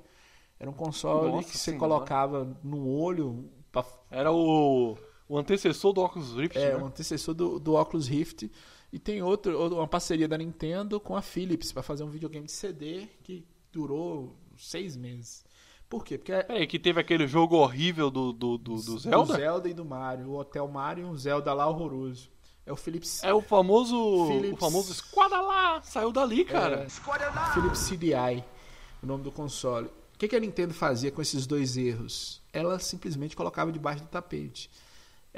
Era um console Nossa que você Senhora. colocava no olho. Pra, Era o, o antecessor do Oculus Rift, é, né? um antecessor do, do Oculus Rift. E tem outro, uma parceria da Nintendo com a Philips para fazer um videogame de CD que durou seis meses. Por quê? Porque é Peraí, que teve aquele jogo horrível do, do, do, do Zelda? do Zelda e do Mario. O Hotel Mario e um Zelda lá horroroso. É o Philips É o famoso. O Philips. famoso Esquadra lá! Saiu dali, cara. É, Philips CDI, o nome do console. O que, que a Nintendo fazia com esses dois erros? Ela simplesmente colocava debaixo do tapete.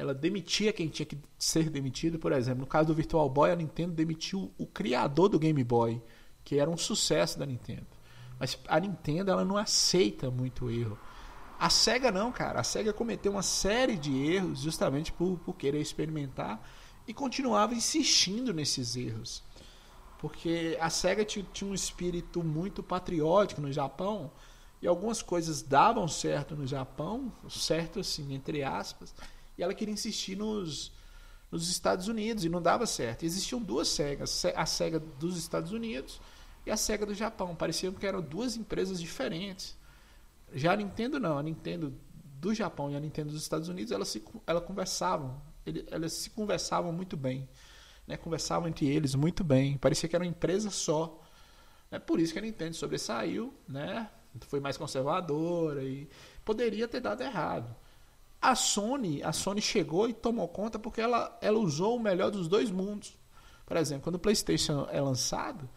Ela demitia quem tinha que ser demitido, por exemplo, no caso do Virtual Boy, a Nintendo demitiu o criador do Game Boy, que era um sucesso da Nintendo. Mas a Nintendo ela não aceita muito erro. A SEGA não, cara. A SEGA cometeu uma série de erros justamente por, por querer experimentar e continuava insistindo nesses erros. Porque a SEGA ti- tinha um espírito muito patriótico no Japão e algumas coisas davam certo no Japão, certo assim, entre aspas, e ela queria insistir nos, nos Estados Unidos e não dava certo. Existiam duas SEGAs, Se- a SEGA dos Estados Unidos e a SEGA do Japão. Pareciam que eram duas empresas diferentes. Já a Nintendo não, a Nintendo do Japão e a Nintendo dos Estados Unidos, elas se, conversavam, elas se conversavam muito bem. né? Conversavam entre eles muito bem. Parecia que era uma empresa só. É por isso que a Nintendo sobressaiu, né? Foi mais conservadora e poderia ter dado errado. A Sony, a Sony chegou e tomou conta porque ela, ela usou o melhor dos dois mundos. Por exemplo, quando o PlayStation é lançado,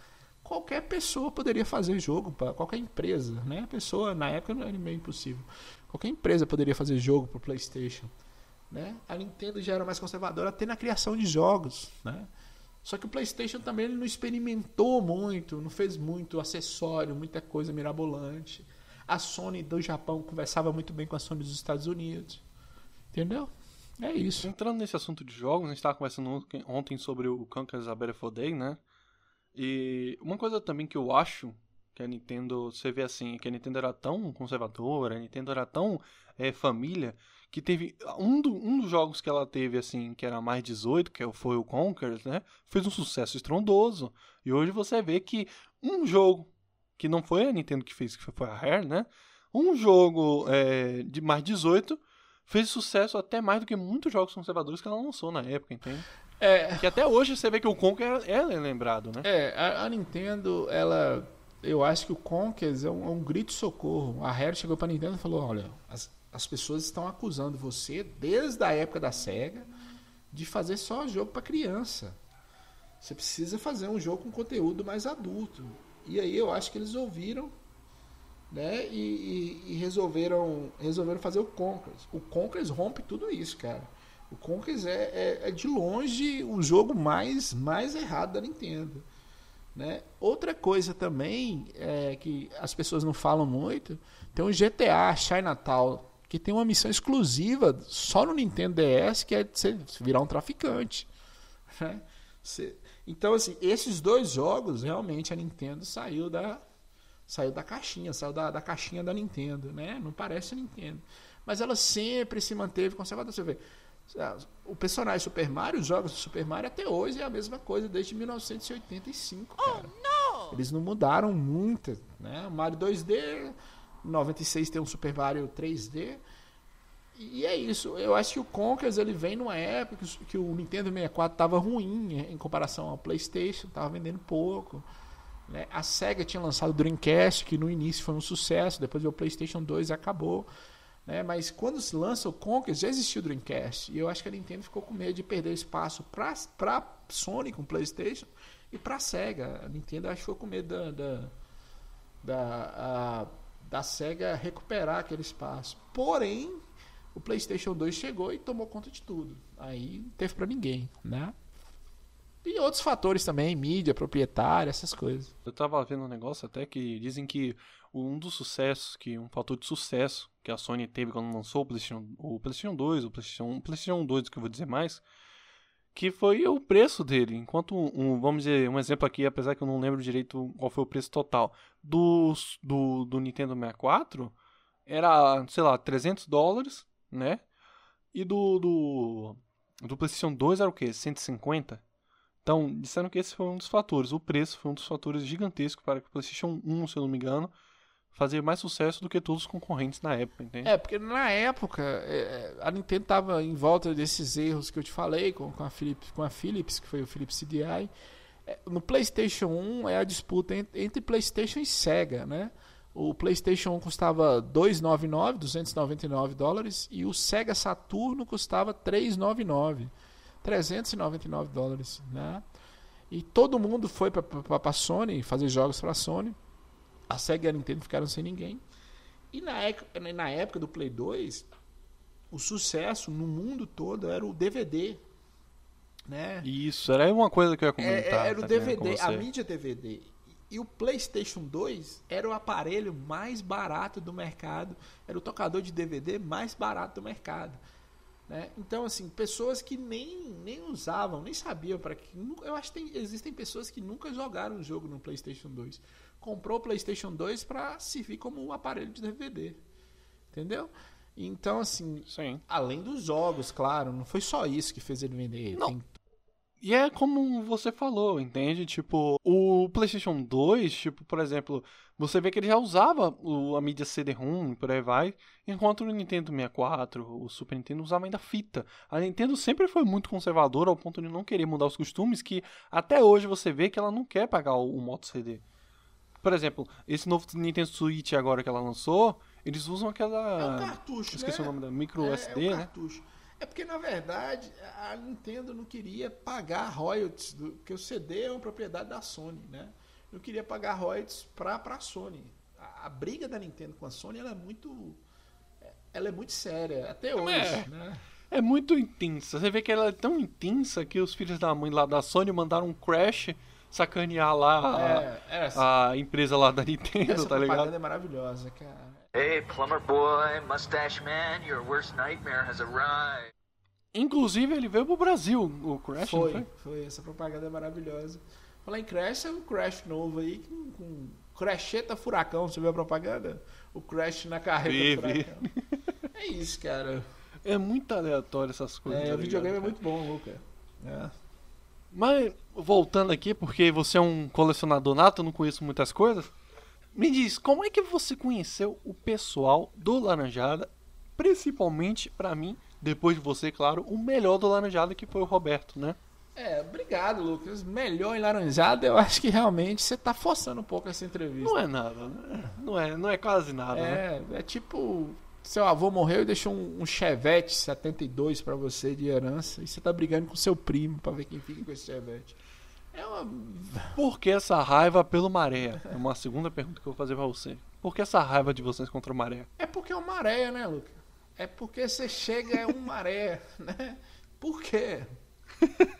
qualquer pessoa poderia fazer jogo para qualquer empresa, né? A pessoa na época não era meio impossível. Qualquer empresa poderia fazer jogo para o PlayStation, né? A Nintendo já era mais conservadora até na criação de jogos, né? Só que o PlayStation também ele não experimentou muito, não fez muito acessório, muita coisa mirabolante. A Sony do Japão conversava muito bem com a Sony dos Estados Unidos. Entendeu? É isso. Entrando nesse assunto de jogos, a gente estava conversando ontem- sobre o Conker's a Beautiful Day, né? E uma coisa também que eu acho que a Nintendo, você vê assim, que a Nintendo era tão conservadora, a Nintendo era tão é, família, que teve um, do- um dos jogos que ela teve, assim, que era mais 18, que foi o Conker's, né? Fez um sucesso estrondoso. E hoje você vê que um jogo, que não foi a Nintendo que fez, que foi a Rare, né? Um jogo é, de mais 18 fez sucesso até mais do que muitos jogos conservadores que ela lançou na época, entende? É, Que até hoje você vê que o Conker é, é lembrado, né? É, a, a Nintendo, ela. Eu acho que o Conkers é um, é um grito de socorro. A Rare chegou pra Nintendo e falou: olha, as, as pessoas estão acusando você, desde a época da SEGA, de fazer só jogo pra criança. Você precisa fazer um jogo com conteúdo mais adulto. E aí eu acho que eles ouviram né? E, e- e resolveram, resolveram fazer o Conkers. O Conkers rompe tudo isso, cara. O Conkers é, é, é de longe o jogo mais, mais errado da Nintendo. Né? Outra coisa também é que as pessoas não falam muito, tem um GTA Chinatown que tem uma missão exclusiva só no Nintendo DS que é você virar um traficante. né? Você- Então assim, esses dois jogos realmente a Nintendo saiu da saiu da caixinha, saiu da, da caixinha da Nintendo, né? Não parece a Nintendo, mas ela sempre se manteve conservadora. Você vê, ah, o personagem Super Mario, os jogos do Super Mario até hoje é a mesma coisa desde 1985, cara. Eles não mudaram muito, né? O Mario 2D, 96 tem um Super Mario 3D. E é isso. Eu acho que o Conkers ele vem numa época que o- que o Nintendo 64 estava ruim em comparação ao PlayStation, estava vendendo pouco. Né? A Sega tinha lançado o Dreamcast, que no início foi um sucesso, depois veio o PlayStation 2 e acabou. Né? Mas quando se lança o Conquer, já existiu o Dreamcast. E eu acho que a Nintendo ficou com medo de perder espaço para Sony com o PlayStation e para Sega. A Nintendo acho que ficou com medo da, da, da, a- da Sega recuperar aquele espaço. Porém, o PlayStation 2 chegou e tomou conta de tudo. Aí não teve para ninguém, né? E outros fatores também, mídia, proprietária, essas coisas. Eu tava vendo um negócio até que dizem que um dos sucessos, que um fator de sucesso que a Sony teve quando lançou o PlayStation, o PlayStation 2, o PlayStation 1, o PlayStation 2, que eu vou dizer mais, que foi o preço dele. Enquanto, um, vamos dizer, um exemplo aqui, apesar que eu não lembro direito qual foi o preço total, do, do, do Nintendo 64 era, sei lá, 300 dólares, né? E do, do, do PlayStation 2 era o quê? 150? Então, disseram que esse foi um dos fatores. O preço foi um dos fatores gigantescos para que o PlayStation 1, se eu não me engano, fazer mais sucesso do que todos os concorrentes na época, entende? É, porque na época é, a Nintendo tava em volta desses erros que eu te falei com, com, a, Philips, com a Philips, que foi o Philips CDI. É, no PlayStation 1 é a disputa entre, entre PlayStation e Sega, né? O PlayStation 1 custava 299, 299 dólares e o Sega Saturno custava 399, 399 dólares, né? E todo mundo foi para a Sony fazer jogos para a Sony. A Sega e a Nintendo ficaram sem ninguém. E na época, na época do Play 2, o sucesso no mundo todo era o DVD. Né? Isso, era uma coisa que eu ia É, comentar. era o com DVD, a mídia DVD. E o PlayStation 2 era o aparelho mais barato do mercado, era o tocador de DVD mais barato do mercado. Né? Então, assim, pessoas que nem, nem usavam, nem sabiam para que. Eu acho que tem- existem pessoas que nunca jogaram um jogo no PlayStation 2. Comprou o PlayStation 2 para servir como um aparelho de DVD. Entendeu? Então, assim, Sim. além dos jogos, claro, não foi só isso que fez ele vender. Não. Tem- E é como você falou, entende? Tipo, o PlayStation 2, tipo, por exemplo, você vê que ele já usava o- a mídia CD-ROM e por aí vai, enquanto o Nintendo 64, o Super Nintendo usava ainda fita. A Nintendo sempre foi muito conservadora ao ponto de não querer mudar os costumes, que até hoje você vê que ela não quer pagar o, o modo CD. Por exemplo, esse novo Nintendo Switch agora que ela lançou, eles usam aquela. É um cartucho, Esqueci né? o nome da micro é, SD, é um né? cartucho. É porque, na verdade, a Nintendo não queria pagar royalties, do, porque o CD é uma propriedade da Sony, né? Não queria pagar royalties pra, pra Sony. A, a briga da Nintendo com a Sony, ela é muito... Ela é muito séria, até hoje, É. né? É muito intensa. Você vê que ela é tão intensa que os filhos da mãe lá da Sony mandaram um Crash sacanear lá a, É, essa, a empresa lá da Nintendo, essa tá ligado? é maravilhosa, cara. Hey, plumber boy, mustache man, your worst nightmare has arrived. Inclusive, ele veio pro Brasil, o Crash, Foi, foi? foi, essa propaganda é maravilhosa. Falar em Crash, é um Crash novo aí, com, com Crasheta Furacão, você viu a propaganda? O Crash na carreta. Furacão. É isso, cara. É muito aleatório essas coisas. É, tá o videogame é muito bom, Luca. É. Mas, voltando aqui, porque você é um colecionador nato, eu não conheço muitas coisas. Me diz, como é que você conheceu o pessoal do Laranjada? Principalmente, pra mim, depois de você, claro, o melhor do Laranjada, que foi o Roberto, né? É, obrigado, Lucas. Melhor em laranjada, eu acho que realmente você tá forçando um pouco essa entrevista. Não é nada, né? Não é, não é quase nada, né? É, é tipo, seu avô morreu e deixou um, um Chevette 72 pra você de herança e você tá brigando com seu primo pra ver quem fica com esse Chevette. É uma Por que essa raiva pelo Maré? É uma segunda pergunta que eu vou fazer pra você. Por que essa raiva de vocês contra o Maré? É porque é uma maré, né, Luca? É porque você chega, é um maré, né? Por quê?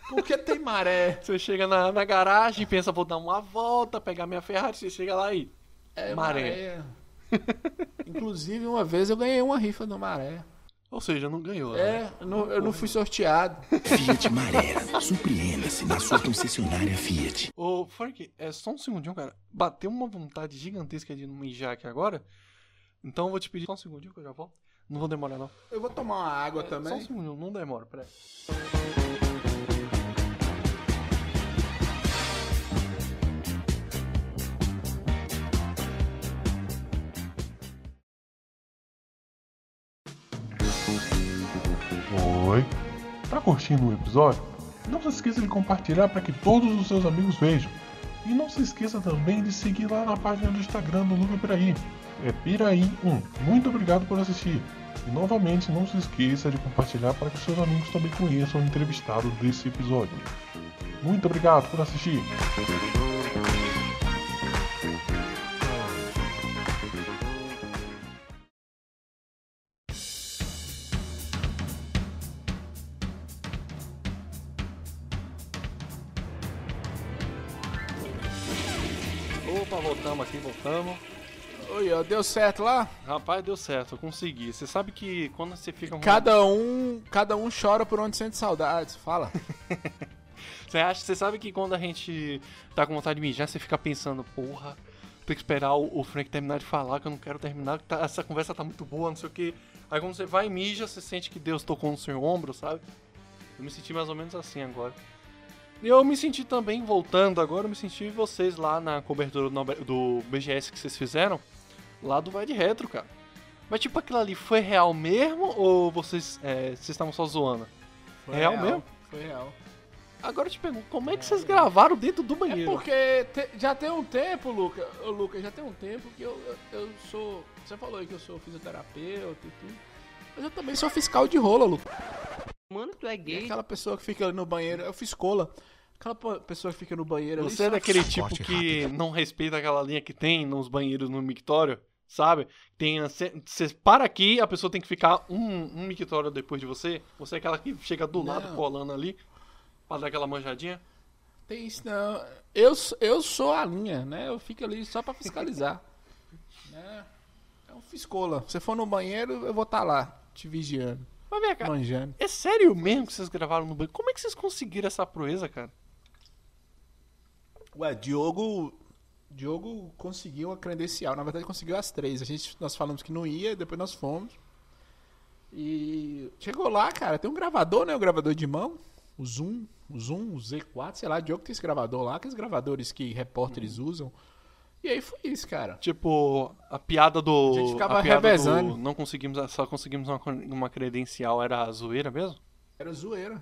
Porque tem maré. Você chega na, na garagem e pensa, vou dar uma volta, pegar minha Ferrari, você chega lá e... É Maré. maré. Inclusive, uma vez eu ganhei uma rifa do maré. Ou seja, não ganhou. né? É, eu não, eu não fui sorteado. Fiat Maré. Surpreenda-se na sua concessionária Fiat. Ô, Frank, é só um segundinho, cara. Bateu uma vontade gigantesca de mijar aqui agora. Então eu vou te pedir só um segundinho que eu já volto. Não vou demorar, não. Eu vou tomar uma água É, Só um também. segundinho, não demora, peraí. Oi. Tá curtindo o episódio? Não se esqueça de compartilhar para que todos os seus amigos vejam. E não se esqueça também de seguir lá na página do Instagram do Luca Piraí. É Piraí1. Muito obrigado por assistir. E novamente não se esqueça de compartilhar para que seus amigos também conheçam o entrevistado desse episódio. Muito obrigado por assistir. Opa, voltamos aqui, voltamos. Oi, ó, deu certo lá? Rapaz, deu certo, eu consegui. Você sabe que quando você fica... com- Cada um, cada um chora por onde sente saudades. Fala. Você acha, você sabe que quando a gente tá com vontade de mijar, você fica pensando, porra, tem que esperar o, o Frank terminar de falar, que eu não quero terminar, que tá- essa conversa tá muito boa, não sei o que. Aí quando você vai e mija, você sente que Deus tocou no seu ombro, sabe? Eu me senti mais ou menos assim agora. E eu me senti também, voltando agora, eu me senti vocês lá na cobertura do, BGS que vocês fizeram, lá do Vai de Retro, cara. Mas tipo, aquilo ali foi real mesmo ou vocês é, vocês estavam só zoando? real, mesmo? Foi real. Agora eu te pergunto, como é que vocês gravaram dentro do É banheiro? porque te- já tem um tempo, Luca, ô, Luca, já tem um tempo que eu, eu, eu sou. Você falou aí que eu sou fisioterapeuta e tudo. Mas eu também sou fiscal de rola, Luca. Mano, tu é E gay. aquela pessoa que fica ali no banheiro, eu fiz cola. Aquela pessoa que fica no banheiro ali. Você é daquele tipo que não respeita aquela linha que tem nos banheiros no mictório, sabe? Tem você para aqui, a pessoa tem que ficar um, um mictório depois de você. Você é aquela que chega do lado Não. colando ali pra dar aquela manjadinha. Tem isso não. Eu, eu sou a linha, né? Eu fico ali só pra fiscalizar. né? É um fiscola. Se for no banheiro, eu vou estar lá, te vigiando, Mas vem cá, manjando. é sério mesmo que vocês gravaram no banheiro? Como é que vocês conseguiram essa proeza, cara? Ué, Diogo. Diogo conseguiu a credencial. Na verdade, conseguiu as três. A gente, nós falamos que não ia, depois nós fomos. E chegou lá, cara. Tem um gravador, né? O gravador de mão. o Zoom, o Zoom, o Z4, sei lá, Diogo tem esse gravador lá, aqueles gravadores que repórteres Uhum. usam. E aí foi isso, cara. Tipo, a piada do. A gente ficava piada do revezando. não conseguimos, só conseguimos uma, uma credencial, era a zoeira mesmo? Era zoeira.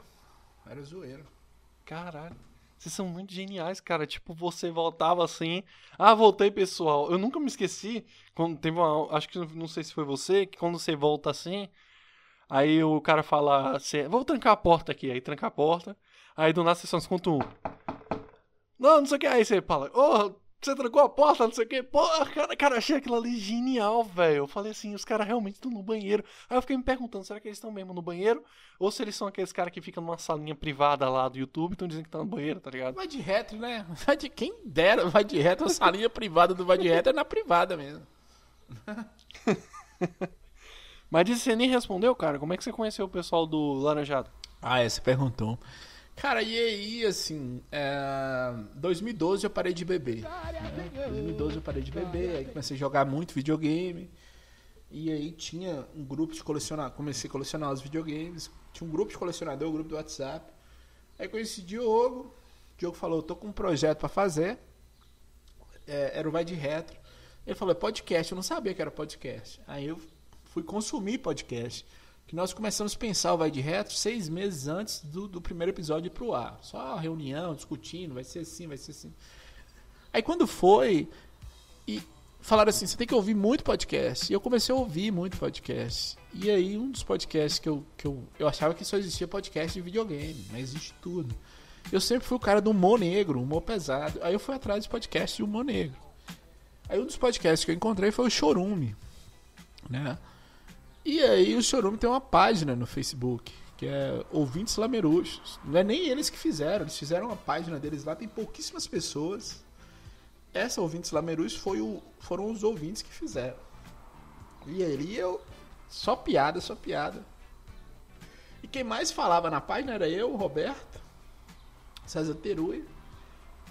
Era zoeira. Caralho. Vocês são muito geniais, cara. Tipo, você voltava assim. Ah, voltei, pessoal. Eu nunca me esqueci. Quando teve uma. Acho que não sei se foi você, que quando você volta assim. Aí o cara fala Vou trancar a porta aqui. Aí tranca a porta. Aí do nada você só escuta um. Não, não sei o que. Aí você fala: Ô, você trancou a porta, não sei o que. Pô, cara, cara, achei aquilo ali genial, velho. Eu falei assim: os caras realmente estão no banheiro. Aí eu fiquei me perguntando: será que eles estão mesmo no banheiro? Ou se eles são aqueles caras que ficam numa salinha privada lá do YouTube e estão dizendo que estão no banheiro, tá ligado? Vai de reto, né? Vai de quem dera, vai de reto, a salinha privada do vai de reto é na privada mesmo. Mas disse, você nem respondeu, cara. Como é que você conheceu o pessoal do Laranjado? Ah, é, você perguntou. Cara, e aí, assim, é... 2012 eu parei de beber. né? 2012 eu parei de beber, aí comecei a jogar muito videogame. E aí tinha um grupo de colecionar, comecei a colecionar os videogames. Tinha um grupo de colecionador, um grupo do WhatsApp. Aí conheci o Diogo. O Diogo falou, eu tô com um projeto pra fazer. É, era o Vai de Retro. Ele falou, é podcast. Eu não sabia que era podcast. Aí eu fui consumir podcast. Que nós começamos a pensar o Vai de Retro seis meses antes do, do primeiro episódio ir pro ar. Só reunião, discutindo, vai ser assim, vai ser assim. Aí quando foi, e falaram assim, você tem que ouvir muito podcast. E eu comecei a ouvir muito podcast. E aí um dos podcasts que eu, que eu, eu achava que só existia podcast de videogame, mas existe tudo. Eu sempre fui o cara do humor negro, humor pesado. Aí eu fui atrás de podcast de humor negro. Aí um dos podcasts que eu encontrei foi o Chorume, né? E aí o Chorume tem uma página no Facebook, que é Ouvintes Lameruxos. Não é nem eles que fizeram, eles fizeram uma página deles lá, tem pouquíssimas pessoas. Essa Ouvintes Lameruxos foi o, foram os ouvintes que fizeram. E ali eu. Só piada, só piada. E quem mais falava na página era eu, o Roberto, César Terui,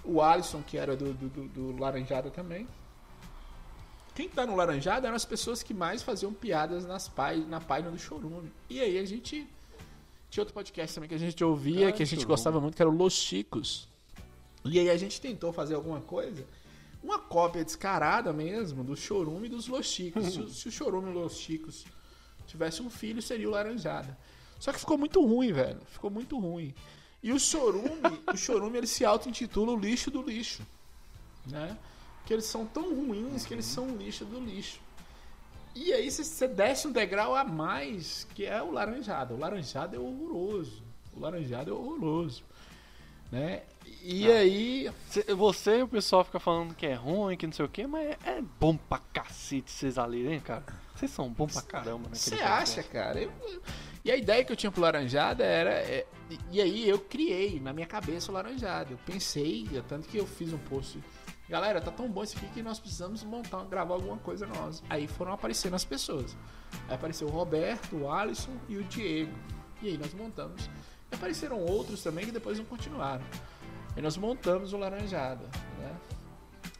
o Alisson, que era do, do- do Laranjada também. Quem tá no Laranjada eram as pessoas que mais faziam piadas nas pá- na página do Chorume. E aí a gente. Tinha outro podcast também que a gente ouvia, Ah, que a gente gostava muito, que era o Los Chicos. E aí a gente tentou fazer alguma coisa, uma cópia descarada mesmo do Chorume e dos Los Chicos. se, o- se o Chorume e os Los Chicos tivesse um filho, seria o Laranjada. Só que ficou muito ruim, velho. Ficou muito ruim. E o Chorume, o Chorume ele se auto-intitula o lixo do lixo. Né? Que eles são tão ruins que eles são o lixo do lixo. E aí você- desce um degrau a mais, que é o laranjado. O laranjado é horroroso. O laranjado é horroroso. Né? E aí. Cê- Você e o pessoal fica falando que é ruim, que não sei o que, mas é bom pra cacete vocês ali, hein, cara? Vocês são bom pra caramba, né? Você acha, cara? Eu- E a ideia que eu tinha pro Laranjada era. é, e- aí eu criei na minha cabeça o Laranjada. Eu pensei, tanto que eu fiz um post. Galera, tá tão bom isso aqui que nós precisamos montar, gravar alguma coisa nós. Aí foram aparecendo as pessoas. Aí apareceu o Roberto, o Alisson e o Diego. E aí nós montamos. E apareceram outros também que depois não continuaram. Aí nós montamos o Laranjada. Né?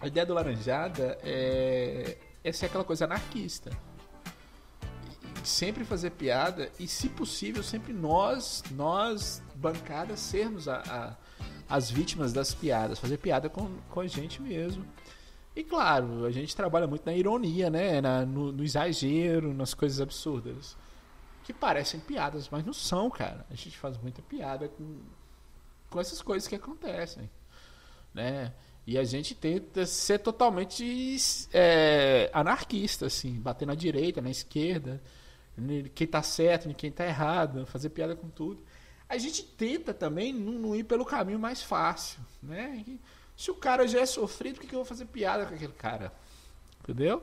A ideia do Laranjada é, é ser aquela coisa anarquista sempre fazer piada e, se possível, sempre nós, nós, bancada, sermos a, a- as vítimas das piadas, fazer piada com, com a gente mesmo. E claro, a gente trabalha muito na ironia, né? Na- no, no exagero, nas coisas absurdas. Que parecem piadas, mas não são, cara. A gente faz muita piada com, com essas coisas que acontecem. Né? E a gente tenta ser totalmente é, anarquista, assim, bater na direita, na esquerda, em quem tá certo, em quem tá errado, fazer piada com tudo. A gente tenta também não, não ir pelo caminho mais fácil, né? Se o cara já é sofrido, por que, que eu vou fazer piada com aquele cara? Entendeu?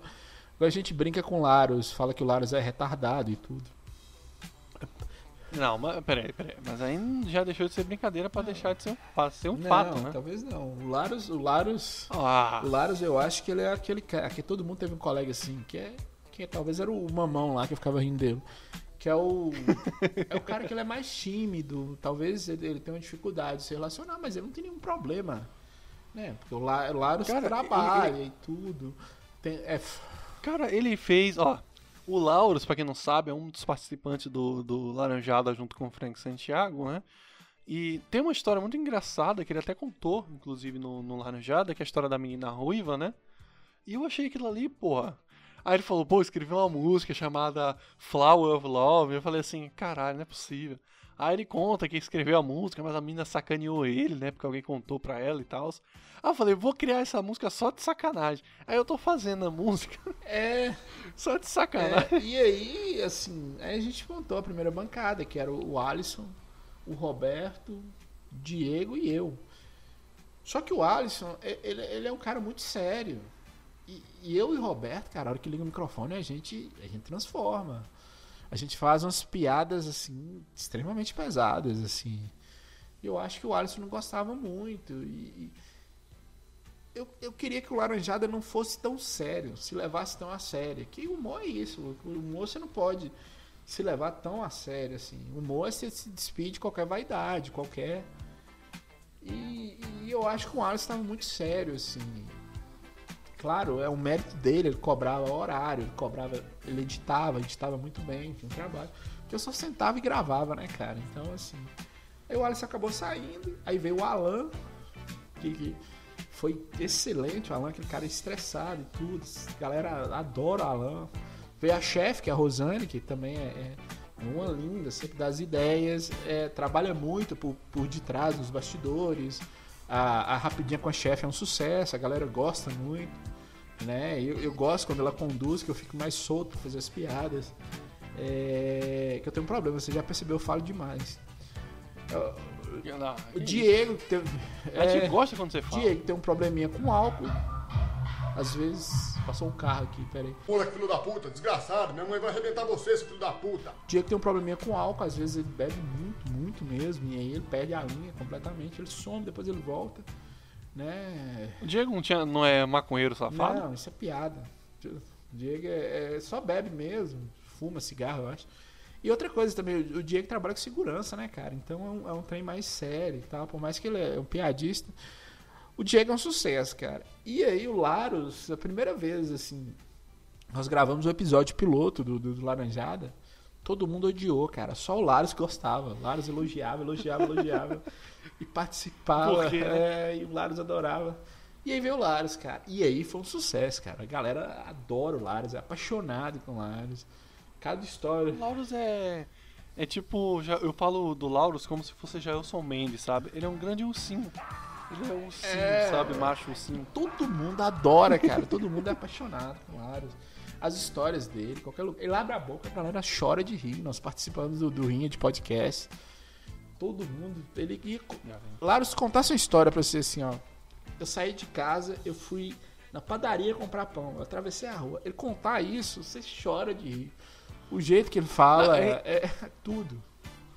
Agora a gente brinca com o Laros, fala que o Laros é retardado e tudo. Não, mas peraí, peraí. Mas aí já deixou de ser brincadeira pra deixar de ser um, ser um não, fato, né? talvez não. O Laros, o Laros, Ah, o Laros eu acho que ele é aquele cara que todo mundo teve um colega assim, que é que talvez era o mamão lá que eu ficava rindo dele. Que é o. é o cara que ele é mais tímido. Talvez ele, ele tenha uma dificuldade de se relacionar, mas ele não tem nenhum problema. Né? Porque o La- o Laros Cara, trabalha ele- e tudo. Tem, é, Cara, ele fez, ó. O Lauros, pra quem não sabe, é um dos participantes do, do Laranjada junto com o Frank Santiago, né? E tem uma história muito engraçada que ele até contou, inclusive no, no Laranjada, que é a história da menina ruiva, né? E eu achei aquilo ali, porra. Aí ele falou, pô, escreveu uma música chamada Flower of Love. Eu falei assim, caralho, não é possível. Aí ele conta que escreveu a música, mas a menina sacaneou ele, né? Porque alguém contou pra ela e tal. Aí eu falei, vou criar essa música só de sacanagem. Aí eu tô fazendo a música É, só de sacanagem. é, e aí, assim, aí a gente montou a primeira bancada, que era o Alisson, o Roberto, Diego e eu. Só que o Alisson, ele, ele é um cara muito sério. E, e eu e o Roberto, cara, a hora que liga o microfone, a gente, a gente transforma. A gente faz umas piadas, assim, extremamente pesadas, assim. Eu acho que o Alisson não gostava muito. E, eu, eu queria que o Laranjada não fosse tão sério, se levasse tão a sério. Que humor é isso, o humor você não pode se levar tão a sério, assim. O humor é você se despide de qualquer vaidade, qualquer... E, e eu acho que o Alisson estava muito sério, assim. Claro, é um mérito dele, ele cobrava horário, ele cobrava, ele editava, editava muito bem, tinha um trabalho. Que eu só sentava e gravava, né, cara? Então, assim. Aí o Alisson acabou saindo, aí veio o Alan, que, que foi excelente, o Alan, aquele cara estressado e tudo. A galera adora o Alan. Veio a chefe, que é a Rosane, que também é, é uma linda, sempre dá as ideias, é, trabalha muito por, por detrás dos bastidores. A, a Rapidinha com a chefe é um sucesso, a galera gosta muito. Né? Eu, eu gosto quando ela conduz, que eu fico mais solto pra fazer as piadas. É, que eu tenho um problema, você já percebeu, eu falo demais. O Diego tem, gente é, gosta quando você fala. Diego tem um probleminha com álcool. Às vezes passou um carro aqui, peraí. Pula, filho da puta, desgraçado. Minha mãe vai arrebentar você, esse filho da puta. Diego tem um probleminha com álcool, às vezes ele bebe muito, muito mesmo, e aí ele perde a linha completamente, ele some, depois ele volta, né? O Diego não, tinha, não é maconheiro safado? Não, isso é piada. O Diego é, é- só bebe mesmo, fuma cigarro, eu acho. E outra coisa também, o o Diego trabalha com segurança, né, cara? Então é um, é um trem mais sério e tal, por mais que ele é um piadista. O Diego é um sucesso, cara. E aí o Laros, a primeira vez, assim, nós gravamos o episódio piloto do, do, do Laranjada. Todo mundo odiou, cara. Só o Laros gostava. O Laros elogiava, elogiava, elogiava. e participava. Por quê, né? é, e o Laros adorava. E aí veio o Laros, cara. E aí foi um sucesso, cara. A galera adora o Laros, é apaixonado com o Laros. Cada história. O Laurus é. É tipo, já, eu falo do Laurus como se fosse Jailson Mendes, sabe? Ele é um grande ursinho. Ele é um ursinho, É. sabe? Macho ursinho. Todo mundo adora, cara. Todo mundo é apaixonado com. As histórias dele, qualquer lugar. Ele abre a boca, a galera chora de rir. Nós participamos do, do Rinha de podcast. Todo mundo. Ele ia. Laros, contar sua história pra você assim, ó. Eu saí de casa, eu fui na padaria comprar pão. Eu atravessei a rua. Ele contar isso, você chora de rir. O jeito que ele fala é, é- é tudo.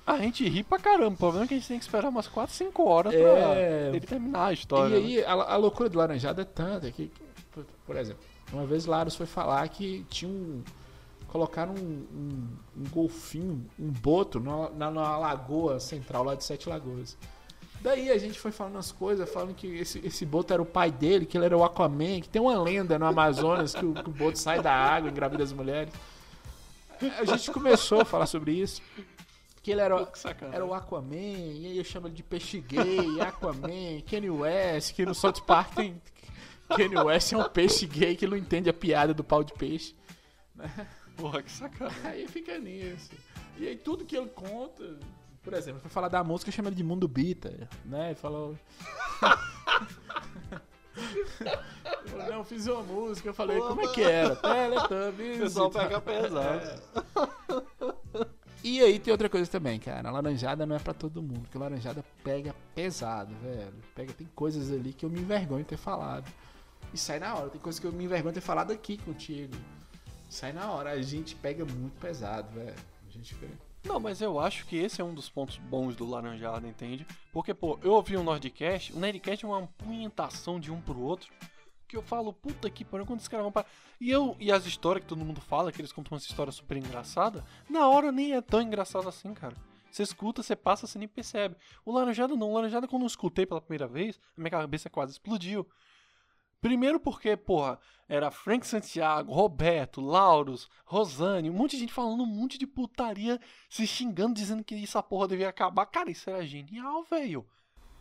A gente ri pra caramba. O problema é que a gente tem que esperar umas 4, 5 horas É. pra ele terminar a história. E né? aí, a, a loucura do Laranjada é tanta que, por, por exemplo, uma vez Laros foi falar que tinha um. Colocaram um, um, um golfinho, um boto na, na, na lagoa central lá de Sete Lagoas. Daí a gente foi falando as coisas, falando que esse, esse boto era o pai dele, que ele era o Aquaman, que tem uma lenda no Amazonas que o, que o boto sai da água, engravida as mulheres. A gente começou a falar sobre isso. Que ele era, Que sacanagem. era o Aquaman, e aí eu chamo ele de peixe gay, Aquaman, Kanye West, que no South Park tem. Kanye West é um peixe gay que não entende a piada do pau de peixe. Porra, que sacanagem. Aí fica nisso. E aí tudo que ele conta, por exemplo, foi falar da música, chama ele de Mundo Bita, né? Ele falou. Não, eu fiz uma música, eu falei, como é que era? Teletubbies. O pessoal pega pesado. É. E aí tem outra coisa também, cara. A laranjada não é pra todo mundo, porque a laranjada pega pesado, velho. Pega, tem coisas ali que eu me envergonho de ter falado. E sai na hora. Tem coisas que eu me envergonho de ter falado aqui contigo. Sai na hora. A gente pega muito pesado, velho. A gente pega. Não, mas eu acho que esse é um dos pontos bons do Laranjada, entende? Porque, pô, eu ouvi um Nerdcast, o Nerdcast é uma punhetação de um pro outro, que eu falo, puta que pariu, quando os caras vão para... E eu, e as histórias que todo mundo fala, que eles contam uma história super engraçada, na hora nem é tão engraçado assim, cara. Você escuta, você passa, você nem percebe. O Laranjada não, o Laranjada quando eu escutei pela primeira vez, a minha cabeça quase explodiu. Primeiro porque, porra, era Frank Santiago, Roberto, Lauros, Rosane, um monte de gente falando um monte de putaria, se xingando, dizendo que essa porra devia acabar. Cara, isso era genial, velho.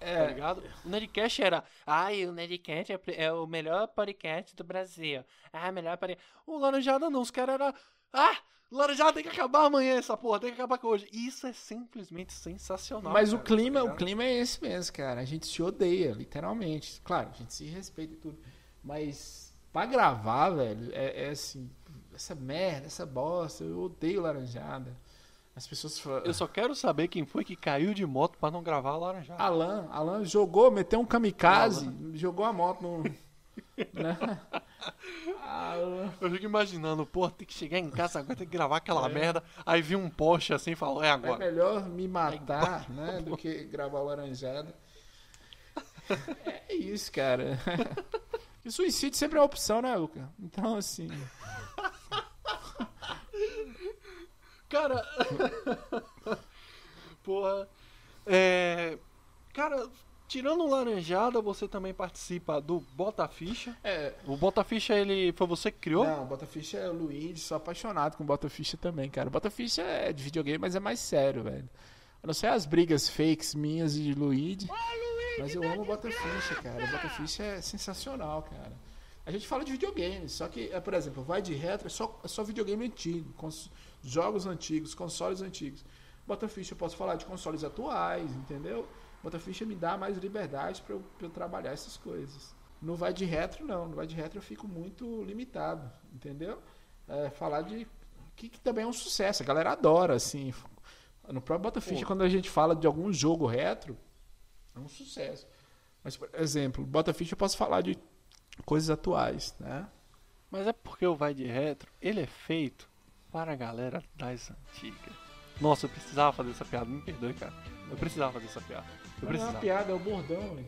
É. Tá ligado? O Nerdcast era. Ai, o Nerdcast é, é o melhor podcast do Brasil. Ah, melhor podcast. O Laranjada não, os caras eram. Ah! Laranjada tem que acabar amanhã essa porra, tem que acabar com hoje. Isso é simplesmente sensacional. Mas o cara, clima, tá o clima é esse mesmo, cara. A gente se odeia, literalmente. Claro, a gente se respeita e tudo. Mas pra gravar, velho, é, é assim, essa merda, essa bosta, eu odeio laranjada. As pessoas falam. Eu só quero saber quem foi que caiu de moto pra não gravar a Laranjada. Alan, Alan jogou, meteu um kamikaze, jogou a moto no. né? Alan. Eu fico imaginando, pô, tem que chegar em casa agora, tem que gravar aquela merda. Aí vi um Porsche assim e falou, é É agora. melhor me matar, né, do que gravar laranjada. É isso, cara. E suicídio sempre é uma opção, né, Luca? Então, assim. Cara. Porra. É. Cara, tirando o Laranjada, você também participa do Bota Ficha. É. O Bota Ficha, ele foi você que criou? Não, Bota Ficha é o Luigi, sou apaixonado com Bota Ficha também, cara. Bota Ficha é de videogame, mas é mais sério, velho. Eu não sei as brigas fakes minhas e de Luigi, mas eu amo Bota Ficha, cara. Bota Ficha é sensacional, cara. A gente fala de videogame, só que, é, por exemplo, vai de retro, é só, é só videogame antigo, jogos antigos, consoles antigos. Bota Ficha eu posso falar de consoles atuais, entendeu? Bota Ficha me dá mais liberdade pra eu, eu trabalhar essas coisas. No vai de retro, não. No vai de retro eu fico muito limitado, entendeu? É, falar de. Que, que também é um sucesso, a galera adora, assim. No próprio Bota Ficha, Pô. quando a gente fala de algum jogo retro, é um sucesso. Mas, por exemplo, Bota Ficha eu posso falar de coisas atuais, né? Mas é porque o Vai de Retro, ele é feito para a galera das antigas. Nossa, eu precisava fazer essa piada, me perdoe, cara. Eu precisava fazer essa piada. Eu Não é uma precisava. piada, é o bordão, hein?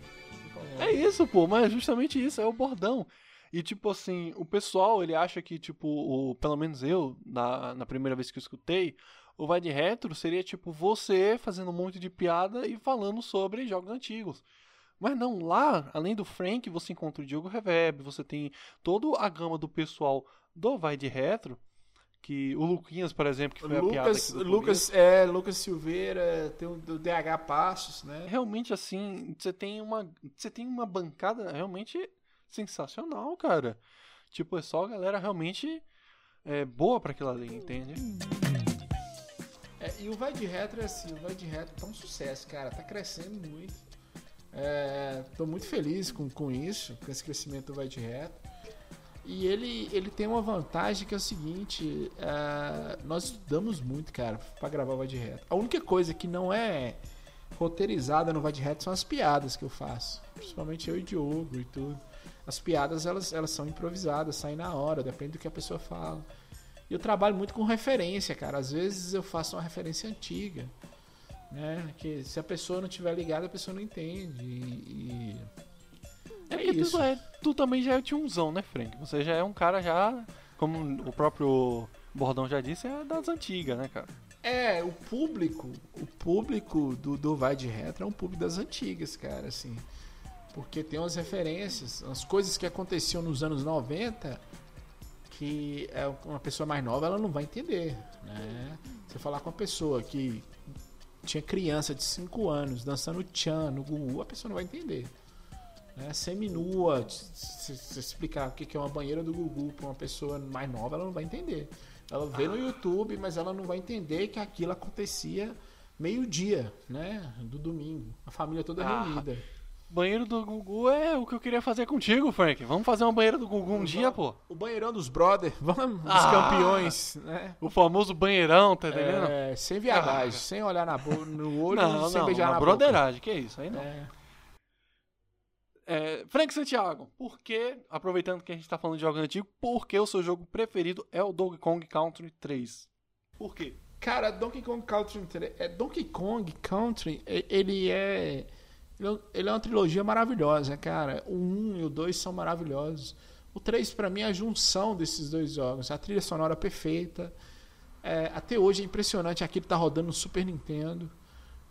É isso, pô, mas é justamente isso, é o bordão. E tipo assim, o pessoal, ele acha que, tipo, o, pelo menos eu, na, na primeira vez que eu escutei, o Vai de Retro seria tipo você fazendo um monte de piada e falando sobre jogos antigos. Mas não, lá, além do Frank, você encontra o Diogo Reverb, você tem toda a gama do pessoal do Vai de Retro, que o Luquinhas, por exemplo, que foi a piada Lucas, aqui do Lucas, é, Lucas Silveira, tem o do DH Passos, né? realmente assim, você tem uma, você tem uma bancada realmente sensacional, cara. Tipo, é só a galera realmente é, boa pra aquilo ali, entende? É, e o Vai de Retro é assim, o Vai de Retro tá um sucesso, cara, tá crescendo muito. É, tô muito feliz com, com isso, com esse crescimento Vai de Retro. E ele, ele tem uma vantagem que é o seguinte, é, nós estudamos muito, cara, pra gravar Vai de Retro. A única coisa que não é roteirizada no Vai de Retro são as piadas que eu faço. Principalmente eu e Diogo e tudo. As piadas, elas, elas são improvisadas, saem na hora, depende do que a pessoa fala. E eu trabalho muito com referência, cara. Às vezes eu faço uma referência antiga, né? Que se a pessoa não tiver ligada, a pessoa não entende. E, É é porque isso. tu, é, tu também já é tiozão, né, Frank? Você já é um cara já, como o próprio Bordão já disse, é das antigas, né, cara? É, o público, o público do, do Vai de Retro é um público das antigas, cara, assim. Porque tem umas referências, as coisas que aconteciam nos anos 90 que é uma pessoa mais nova ela não vai entender, né? Você falar com uma pessoa que tinha criança de 5 anos dançando tchan no Gugu, a pessoa não vai entender. Né? Seminua, se, se explicar o que é uma banheira do Gugu para uma pessoa mais nova, ela não vai entender. Ela vê no YouTube, mas ela não vai entender que aquilo acontecia meio-dia, né? Do domingo. A família toda Ah, reunida. Banheiro do Gugu é o que eu queria fazer contigo, Frank. Vamos fazer uma banheira do Gugu um dia, pô. O banheirão dos brother, vamos, Ah! campeões, né? O famoso banheirão, tá entendendo? É, sem viadagem, Ah. sem olhar na bo- no olho, não, sem não, beijar na broderagem, que isso aí não. boca. É. É, Frank Santiago, por que, aproveitando que a gente tá falando de jogo antigo, por que o seu jogo preferido é o Donkey Kong Country 3? Por quê? Cara, Donkey Kong Country, é, Donkey Kong Country, ele é ele é- ele é uma trilogia maravilhosa, cara. O 1 e o 2 são maravilhosos. O 3 pra mim é a junção desses dois jogos, a trilha sonora perfeita. É, até hoje é impressionante aquilo tá rodando no Super Nintendo,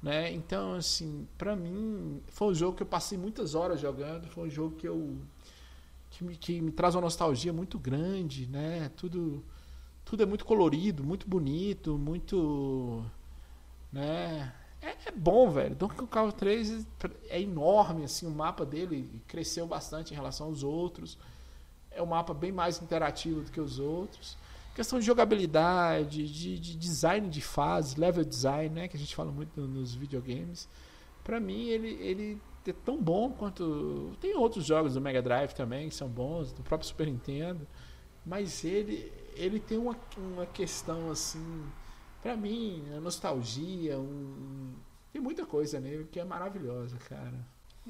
né? Então, assim, pra mim foi um jogo que eu passei muitas horas jogando, foi um jogo que eu que me, que me traz uma nostalgia muito grande, né? Tudo, tudo é muito colorido, muito bonito, muito. Né? É, é bom, velho. Donkey Kong 3 é enorme, assim, o mapa dele cresceu bastante em relação aos outros. É um mapa bem mais interativo do que os outros. Questão de jogabilidade, de, de design de fase, level design, né? Que a gente fala muito nos videogames. Pra mim, ele, ele é tão bom quanto. Tem outros jogos do Mega Drive também que são bons, do próprio Super Nintendo. Mas ele, ele tem uma, uma questão assim. Pra mim, a nostalgia, um, tem muita coisa nele que é maravilhosa, cara.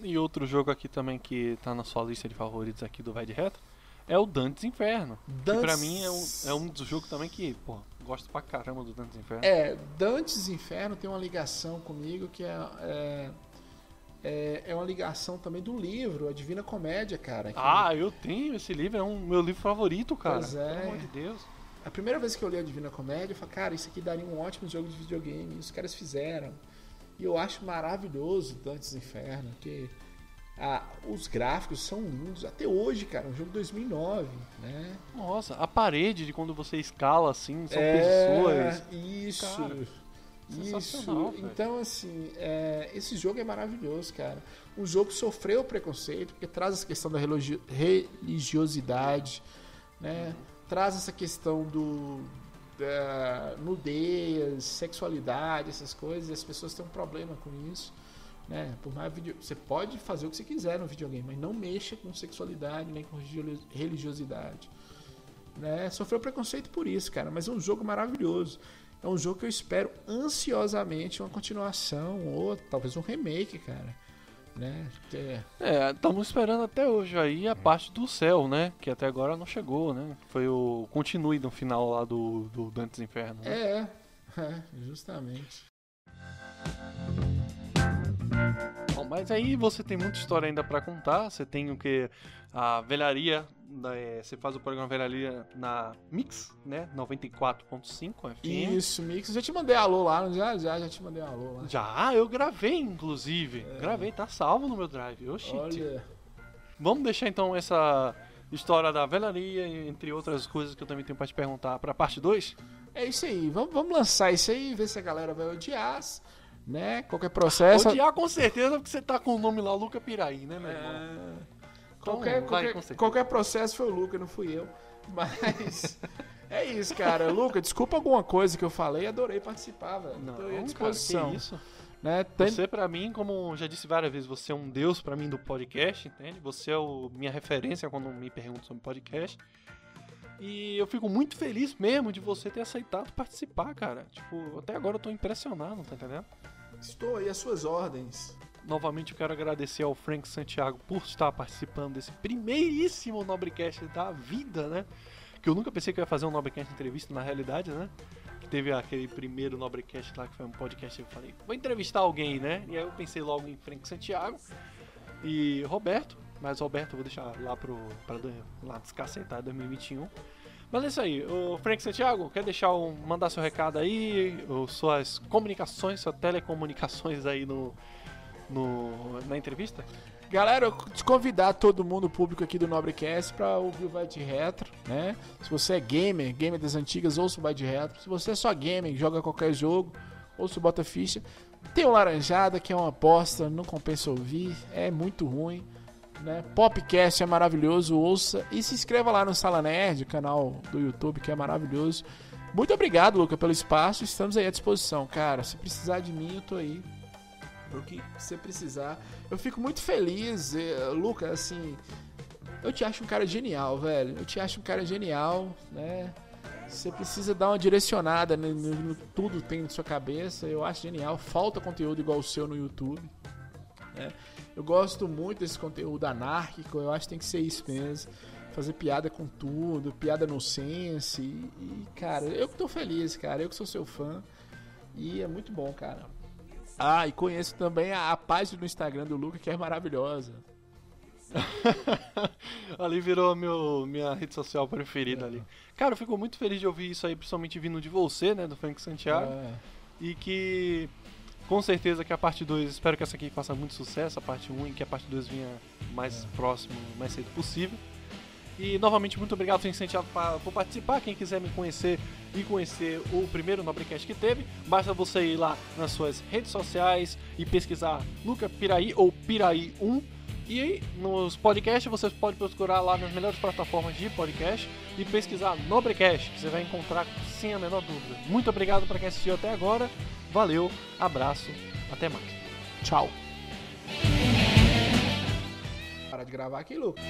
E outro jogo aqui também que tá na sua lista de favoritos aqui do Vai de Retro é o Dantes Inferno. Dantes... Que pra mim é um, é um dos jogos também que, pô, gosto pra caramba do Dantes Inferno. É, Dantes Inferno tem uma ligação comigo que é, é, é, é uma ligação também do livro, a Divina Comédia, cara. que- Ah, eu tenho esse livro, é um meu livro favorito, cara. Pois é. Pelo amor de Deus. A primeira vez que eu li a Divina Comédia, eu falei, cara, isso aqui daria um ótimo jogo de videogame. E os caras fizeram. E eu acho maravilhoso Dantes Inferno, que ah, os gráficos são lindos. Até hoje, cara, um jogo de 2009, né? Nossa, a parede de quando você escala assim, são É, pessoas. Isso. Cara, isso. Então, assim, é, esse jogo é maravilhoso, cara. Um jogo sofreu preconceito, porque traz essa questão da religi- religiosidade, né? Traz essa questão do da nudez, sexualidade, essas coisas, e as pessoas têm um problema com isso. Né? Por mais video... Você pode fazer o que você quiser no videogame, mas não mexa com sexualidade nem com religi- religiosidade. Né? Sofreu preconceito por isso, cara, mas é um jogo maravilhoso. É um jogo que eu espero ansiosamente uma continuação ou talvez um remake, cara. Né? É, estamos esperando até hoje aí a parte do céu, né? Que até agora não chegou, né? Foi o continue no final lá do, do Dantes Inferno. né? É, é, justamente. Bom, mas aí você tem muita história ainda pra contar. Você tem o que? A velharia. da- é, você faz o programa Velharia na Mix, né? 94.5 FM. Isso, Mix. Eu já te mandei alô lá, já, já, já te mandei alô lá. Já, eu gravei, inclusive. Gravei, tá salvo no meu drive. Oxi. Olha, Vamos deixar então essa história da velharia, entre outras coisas que eu também tenho pra te perguntar, pra parte 2? é isso aí. Vamos, vamos lançar isso aí, ver se a galera vai odiar, né? Qualquer processo. Odiar com certeza, porque você tá com o nome lá, Luca Piraí, né, meu irmão? É, Então, qualquer, vai, qualquer, qualquer processo foi o Luca, não fui eu. Mas é isso, cara. Luca, desculpa alguma coisa que eu falei, adorei participar, velho. Não, Tô à cara, disposição. que isso? Né? Tem- Você, pra mim, como já disse várias vezes, você é um deus pra mim do podcast, entende? Você é o, minha referência quando me perguntam sobre podcast. E eu fico muito feliz mesmo de você ter aceitado participar, cara. Tipo, até agora eu tô impressionado, tá entendendo? Estou aí às suas ordens. Novamente eu quero agradecer ao Frank Santiago por estar participando desse primeiríssimo Nobrecast da vida, né? Que eu nunca pensei que eu ia fazer um Nobrecast entrevista na realidade, né? Que teve aquele primeiro Nobrecast lá que foi um podcast eu falei, vou entrevistar alguém, né? E aí eu pensei logo em Frank Santiago e Roberto, mas Roberto eu vou deixar lá pro pra lá descacetar 2021. Mas é isso aí, o Frank Santiago, quer deixar um, mandar seu recado aí, suas comunicações, suas telecomunicações aí no, no, na entrevista? Galera, eu te convidar todo mundo, o público aqui do Nobrecast, pra ouvir o Vai de Retro, né? Se você é gamer, gamer das antigas, ouça o Vai de Retro. Se você é só gamer, joga qualquer jogo, ouça o Bota Ficha. Tem o Laranjada, que é uma aposta, não compensa ouvir, é muito ruim. Né? Popcast é maravilhoso, ouça. E se inscreva lá no Sala Nerd, canal do YouTube, que é maravilhoso. Muito obrigado, Luca, pelo espaço. Estamos aí à disposição, cara. Se precisar de mim, eu tô aí o que você precisar. Eu fico muito feliz, eh, Luca, assim. Eu te acho um cara genial, velho. Eu te acho um cara genial, né? Você precisa dar uma direcionada no, no- no tudo tem na sua cabeça. Eu acho genial. Falta conteúdo igual o seu no YouTube. né? Eu gosto muito desse conteúdo anárquico. Eu acho que tem que ser isso mesmo. Fazer piada com tudo, piada no sense. E, e, cara, eu que tô feliz, cara. Eu que sou seu fã. E é muito bom, cara. Ah, e conheço também a, a página do Instagram do Luca, que é maravilhosa. ali virou meu, minha rede social preferida ali. Cara, eu fico muito feliz de ouvir isso aí, principalmente vindo de você, né, do Frank Santiago. É. E que com certeza que a parte 2, espero que essa aqui faça muito sucesso, a parte 1, e que a parte 2 venha mais próximo, mais cedo possível. E novamente, muito obrigado por incentivar pa- por participar. Quem quiser me conhecer e conhecer o primeiro Nobrecast que teve, basta você ir lá nas suas redes sociais e pesquisar Luca Piraí ou Piraí1. E aí, nos podcasts vocês podem procurar lá nas melhores plataformas de podcast e pesquisar Nobrecast, que você vai encontrar sem a menor dúvida. Muito obrigado para quem assistiu até agora. Valeu, abraço, até mais. Tchau. Para de gravar aqui, Lucas.